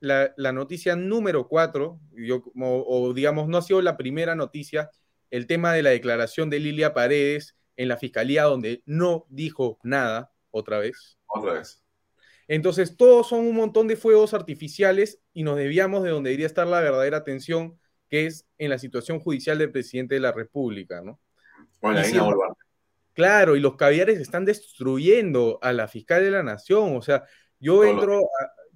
la, noticia número cuatro, yo, o, digamos, no ha sido la primera noticia, el tema de la declaración de Lilia Paredes en la fiscalía, donde no dijo nada, otra vez. Otra vez. Entonces, todos son un montón de fuegos artificiales y nos debíamos de donde debería estar la verdadera atención, que es en la situación judicial del presidente de la República, ¿no? Bueno, ahí Claro, y los caviares están destruyendo a la fiscal de la nación. O sea, yo entro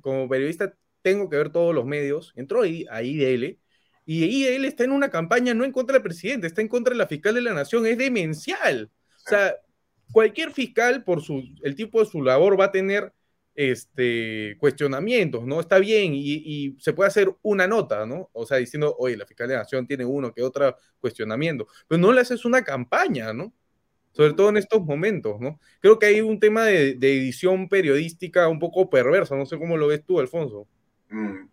como periodista, tengo que ver todos los medios, entró ahí a IDL, y IDL está en una campaña no en contra del presidente, está en contra de la fiscal de la nación, es demencial. O sea, cualquier fiscal, por su, el tipo de su labor, va a tener este, cuestionamientos, ¿no? Está bien y, se puede hacer una nota, ¿no? O sea, diciendo, oye, la fiscal de la nación tiene uno que otro cuestionamiento, pero no le haces una campaña, ¿no? Sobre todo en estos momentos, ¿no? Creo que hay un tema de, de edición periodística un poco perversa, no sé cómo lo ves tú, Alfonso. Mm,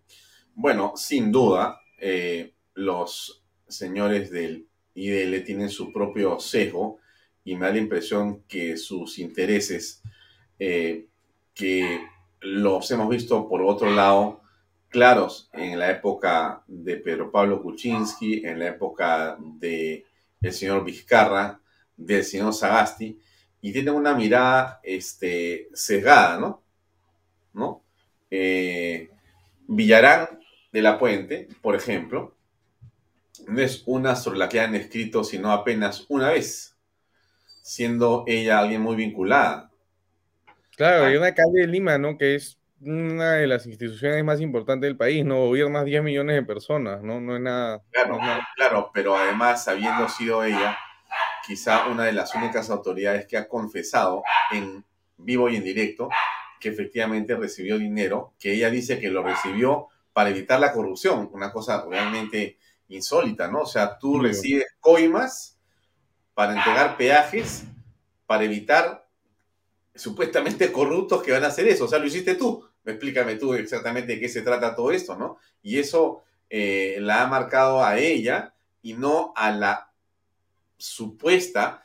bueno, sin duda, eh, los señores del IDL tienen su propio sesgo y me da la impresión que sus intereses, eh, que los hemos visto por otro lado claros en la época de Pedro Pablo Kuczynski, en la época de el señor Vizcarra, del señor Sagasti, y tienen una mirada este, sesgada, ¿no? ¿No? Eh, Villarán de la Puente, por ejemplo, no es una sobre la que han escrito sino apenas una vez, siendo ella alguien muy vinculada. Claro, hay una calle de Lima, ¿no? Que es una de las instituciones más importantes del país, ¿no? Gobierna 10 millones de personas, ¿no? No es nada. Claro, claro, pero además, habiendo sido ella, quizá una de las únicas autoridades que ha confesado en vivo y en directo que efectivamente recibió dinero, que ella dice que lo recibió para evitar la corrupción, una cosa realmente insólita, ¿no? O sea, tú recibes coimas para entregar peajes para evitar supuestamente corruptos que van a hacer eso. O sea, lo hiciste tú. Explícame tú exactamente de qué se trata todo esto, ¿no? Y eso eh, la ha marcado a ella y no a la supuesta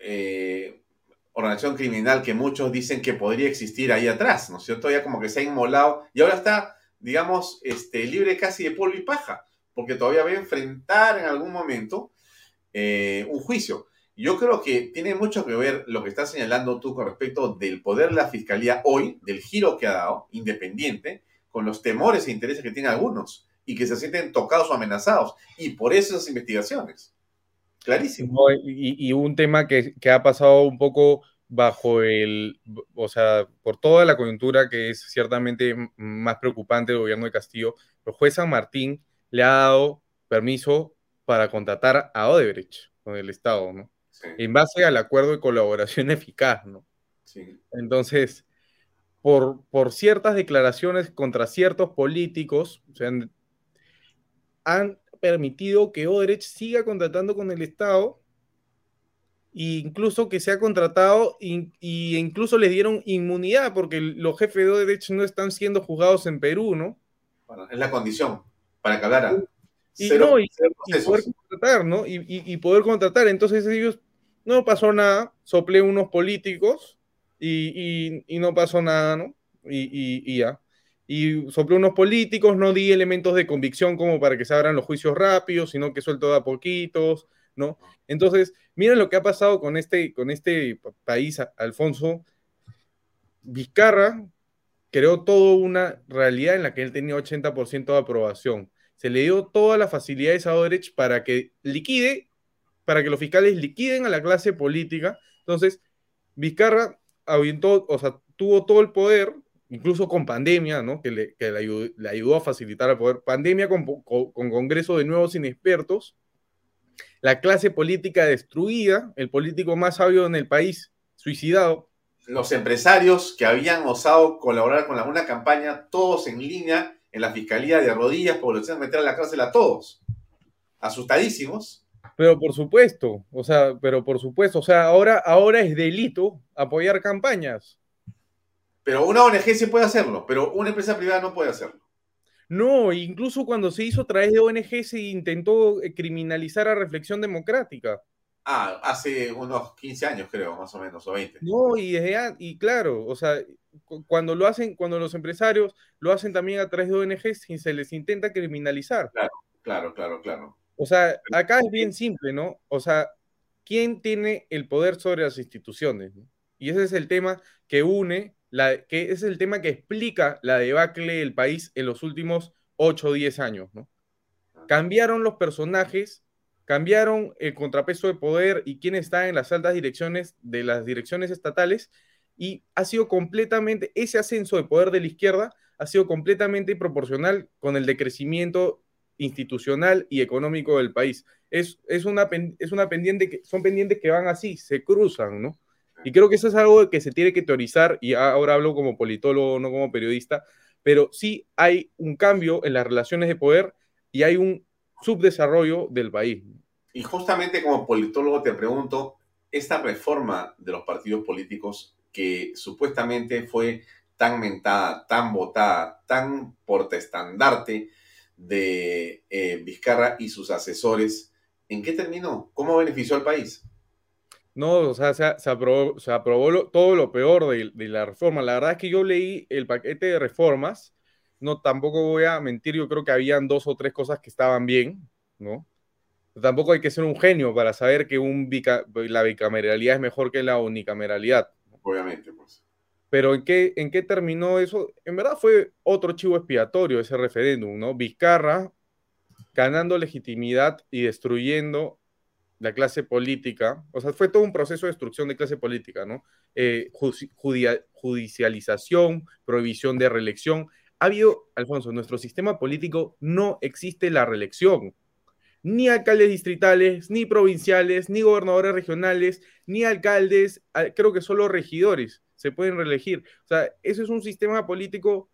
eh, organización criminal que muchos dicen que podría existir ahí atrás, ¿no es cierto? Ya como que se ha inmolado y ahora está, digamos, este, libre casi de polvo y paja, porque todavía va a enfrentar en algún momento eh, un juicio. Yo creo que tiene mucho que ver lo que estás señalando tú con respecto del poder de la fiscalía hoy, del giro que ha dado, independiente, con los temores e intereses que tienen algunos y que se sienten tocados o amenazados. Y por eso esas investigaciones. Clarísimo. y, un tema que, ha pasado un poco bajo el, o sea, por toda la coyuntura que es ciertamente más preocupante del gobierno de Castillo, el juez San Martín le ha dado permiso para contratar a Odebrecht con el Estado, ¿no? En base al acuerdo de colaboración eficaz, ¿no? Sí. Entonces, por, por ciertas declaraciones contra ciertos políticos, o sea, han permitido que Odebrecht siga contratando con el Estado e incluso que se ha contratado y, incluso les dieron inmunidad porque los jefes de Odebrecht no están siendo juzgados en Perú, ¿no? Bueno, es la condición para que hablaran. Y, no, y, poder contratar, ¿no? Y, poder contratar. Entonces ellos, no pasó nada, soplé unos políticos y, no pasó nada, ¿no? Y, ya. Y soplé unos políticos, no di elementos de convicción como para que se abran los juicios rápidos, sino que suelto a poquitos, ¿no? Entonces, miren lo que ha pasado con este, con este país, Alfonso. Vizcarra creó toda una realidad en la que él tenía 80% de aprobación se le dio todas las facilidades a Odebrecht para que liquide, para que los fiscales liquiden a la clase política. Entonces, Vizcarra o sea, tuvo todo el poder, incluso con pandemia, ¿no? Que le, ayudó, a facilitar el poder. Pandemia con, con, congreso de nuevos inexpertos, la clase política destruida, el político más sabio en el país suicidado. Los empresarios que habían osado colaborar con alguna campaña, todos en línea, en la fiscalía de rodillas porque los meter a la cárcel a todos. Asustadísimos. Pero por supuesto, o sea, pero por supuesto, o sea, ahora, ahora es delito apoyar campañas. Pero una ONG sí puede hacerlo, pero una empresa privada no puede hacerlo. No, incluso cuando se hizo a través de ONG se intentó eh, criminalizar a Reflexión Democrática. Ah, hace unos 15 años creo, más o menos, o 20. No, y desde y claro, o sea, cuando lo hacen, cuando los empresarios lo hacen también a través de ONGs y se les intenta criminalizar. Claro, claro, claro, claro. O sea, acá es bien simple, ¿no? O sea, ¿quién tiene el poder sobre las instituciones? Y ese es el tema que une, la, que es el tema que explica la debacle del país en los últimos 8 o 10 años, ¿no? Ah. Cambiaron los personajes, cambiaron el contrapeso de poder y quién está en las altas direcciones de las direcciones estatales y ha sido completamente, ese ascenso de poder de la izquierda ha sido completamente proporcional con el decrecimiento institucional y económico del país. Es, es, una, es una pendiente que, son pendientes que van así, se cruzan, ¿no? Y creo que eso es algo que se tiene que teorizar, y ahora hablo como politólogo, no como periodista, pero sí hay un cambio en las relaciones de poder y hay un subdesarrollo del país. Y justamente como politólogo te pregunto, esta reforma de los partidos políticos que supuestamente fue tan mentada, tan votada, tan portestandarte de eh, Vizcarra y sus asesores, ¿en qué terminó? ¿Cómo benefició al país? No, o sea, se, aprobó, se aprobó todo lo peor de, de, la reforma. La verdad es que yo leí el paquete de reformas, no, tampoco voy a mentir, yo creo que habían dos o tres cosas que estaban bien, ¿no? Tampoco hay que ser un genio para saber que un la bicameralidad es mejor que la unicameralidad obviamente, pues. Pero ¿en qué, ¿en qué terminó eso? En verdad fue otro chivo expiatorio ese referéndum, ¿no? Vizcarra ganando legitimidad y destruyendo la clase política. O sea, fue todo un proceso de destrucción de clase política, ¿no? Eh, judicialización, prohibición de reelección. Ha habido, Alfonso, en nuestro sistema político no existe la reelección ni alcaldes distritales, ni provinciales, ni gobernadores regionales, ni alcaldes, creo que solo regidores se pueden reelegir. O sea, eso es un sistema político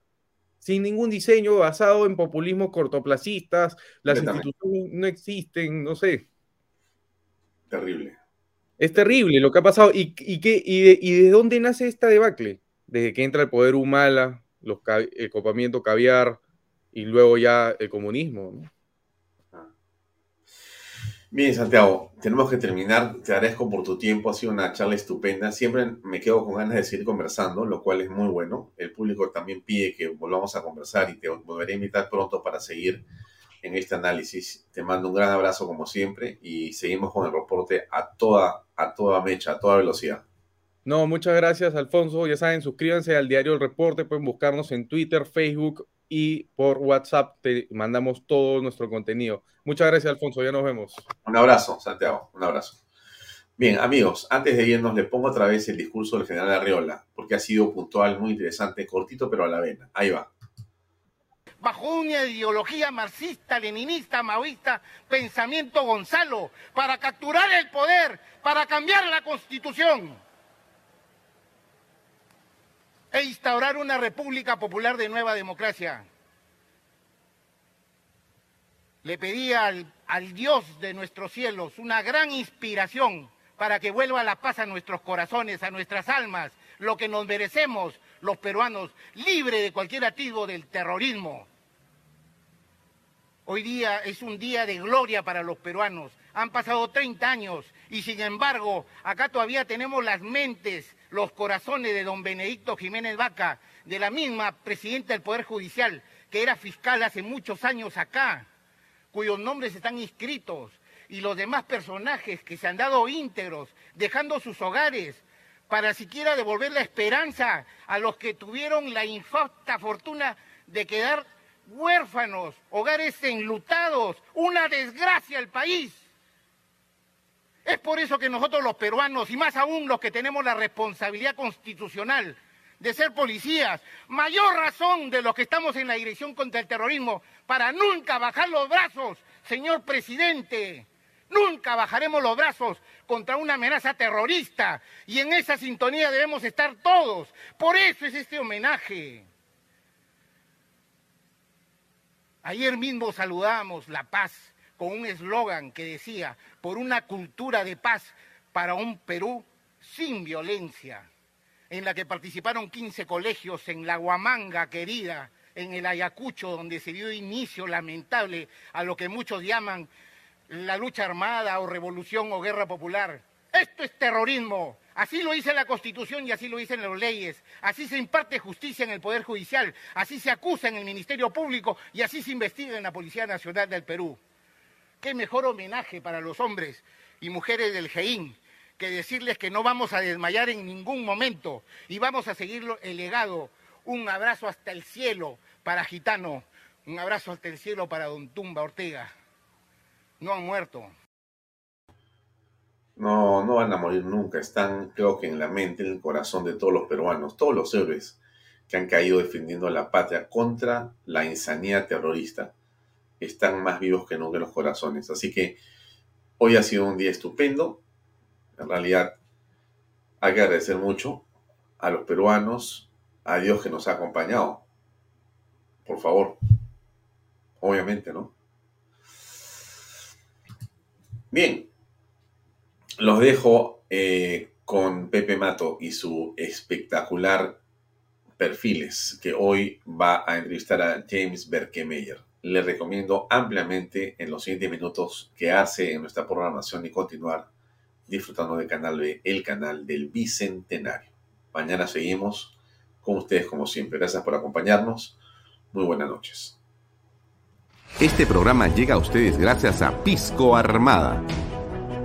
sin ningún diseño, basado en populismos cortoplacistas, las instituciones no existen, no sé. Terrible. Es terrible lo que ha pasado. ¿Y, y, qué, y, de, y de dónde nace esta debacle? Desde que entra el poder Humala, los, el copamiento caviar y luego ya el comunismo. ¿no? Bien, Santiago, tenemos que terminar. Te agradezco por tu tiempo. Ha sido una charla estupenda. Siempre me quedo con ganas de seguir conversando, lo cual es muy bueno. El público también pide que volvamos a conversar y te volveré a invitar pronto para seguir en este análisis. Te mando un gran abrazo como siempre y seguimos con el reporte a toda, a toda mecha, a toda velocidad. No, muchas gracias, Alfonso. Ya saben, suscríbanse al diario El Reporte. Pueden buscarnos en Twitter, Facebook y por WhatsApp te mandamos todo nuestro contenido. Muchas gracias, Alfonso. Ya nos vemos. Un abrazo, Santiago. Un abrazo. Bien, amigos, antes de irnos, le pongo otra vez el discurso del general Arriola, porque ha sido puntual, muy interesante, cortito, pero a la vena. Ahí va. Bajo una ideología marxista, leninista, maoísta, pensamiento Gonzalo, para capturar el poder, para cambiar la constitución e instaurar una república popular de nueva democracia. Le pedí al, al Dios de nuestros cielos una gran inspiración para que vuelva la paz a nuestros corazones, a nuestras almas, lo que nos merecemos los peruanos, libre de cualquier atisbo del terrorismo. Hoy día es un día de gloria para los peruanos. Han pasado 30 años y sin embargo acá todavía tenemos las mentes, los corazones de don Benedicto Jiménez Vaca, de la misma presidenta del Poder Judicial, que era fiscal hace muchos años acá, cuyos nombres están inscritos, y los demás personajes que se han dado íntegros, dejando sus hogares, para siquiera devolver la esperanza a los que tuvieron la infausta fortuna de quedar huérfanos, hogares enlutados, una desgracia al país. Es por eso que nosotros los peruanos, y más aún los que tenemos la responsabilidad constitucional de ser policías, mayor razón de los que estamos en la dirección contra el terrorismo, para nunca bajar los brazos, señor presidente. Nunca bajaremos los brazos contra una amenaza terrorista y en esa sintonía debemos estar todos. Por eso es este homenaje. Ayer mismo saludamos la paz con un eslogan que decía, por una cultura de paz para un Perú sin violencia, en la que participaron 15 colegios en la Huamanga querida, en el Ayacucho, donde se dio inicio lamentable a lo que muchos llaman la lucha armada o revolución o guerra popular. Esto es terrorismo. Así lo dice la Constitución y así lo dicen las leyes. Así se imparte justicia en el Poder Judicial, así se acusa en el Ministerio Público y así se investiga en la Policía Nacional del Perú. Qué mejor homenaje para los hombres y mujeres del GEIN que decirles que no vamos a desmayar en ningún momento y vamos a seguir el legado. Un abrazo hasta el cielo para Gitano, un abrazo hasta el cielo para Don Tumba Ortega. No han muerto, no, no van a morir nunca. Están, creo que en la mente, en el corazón de todos los peruanos, todos los héroes que han caído defendiendo a la patria contra la insanidad terrorista, están más vivos que nunca en los corazones. Así que hoy ha sido un día estupendo. En realidad, hay que agradecer mucho a los peruanos, a Dios que nos ha acompañado. Por favor. Obviamente, ¿no? Bien, los dejo eh, con Pepe Mato y su espectacular perfiles que hoy va a entrevistar a James Berkemeyer. Le recomiendo ampliamente en los siguientes minutos quedarse en nuestra programación y continuar disfrutando del canal B, el canal del Bicentenario. Mañana seguimos con ustedes como siempre. Gracias por acompañarnos. Muy buenas noches. Este programa llega a ustedes gracias a Pisco Armada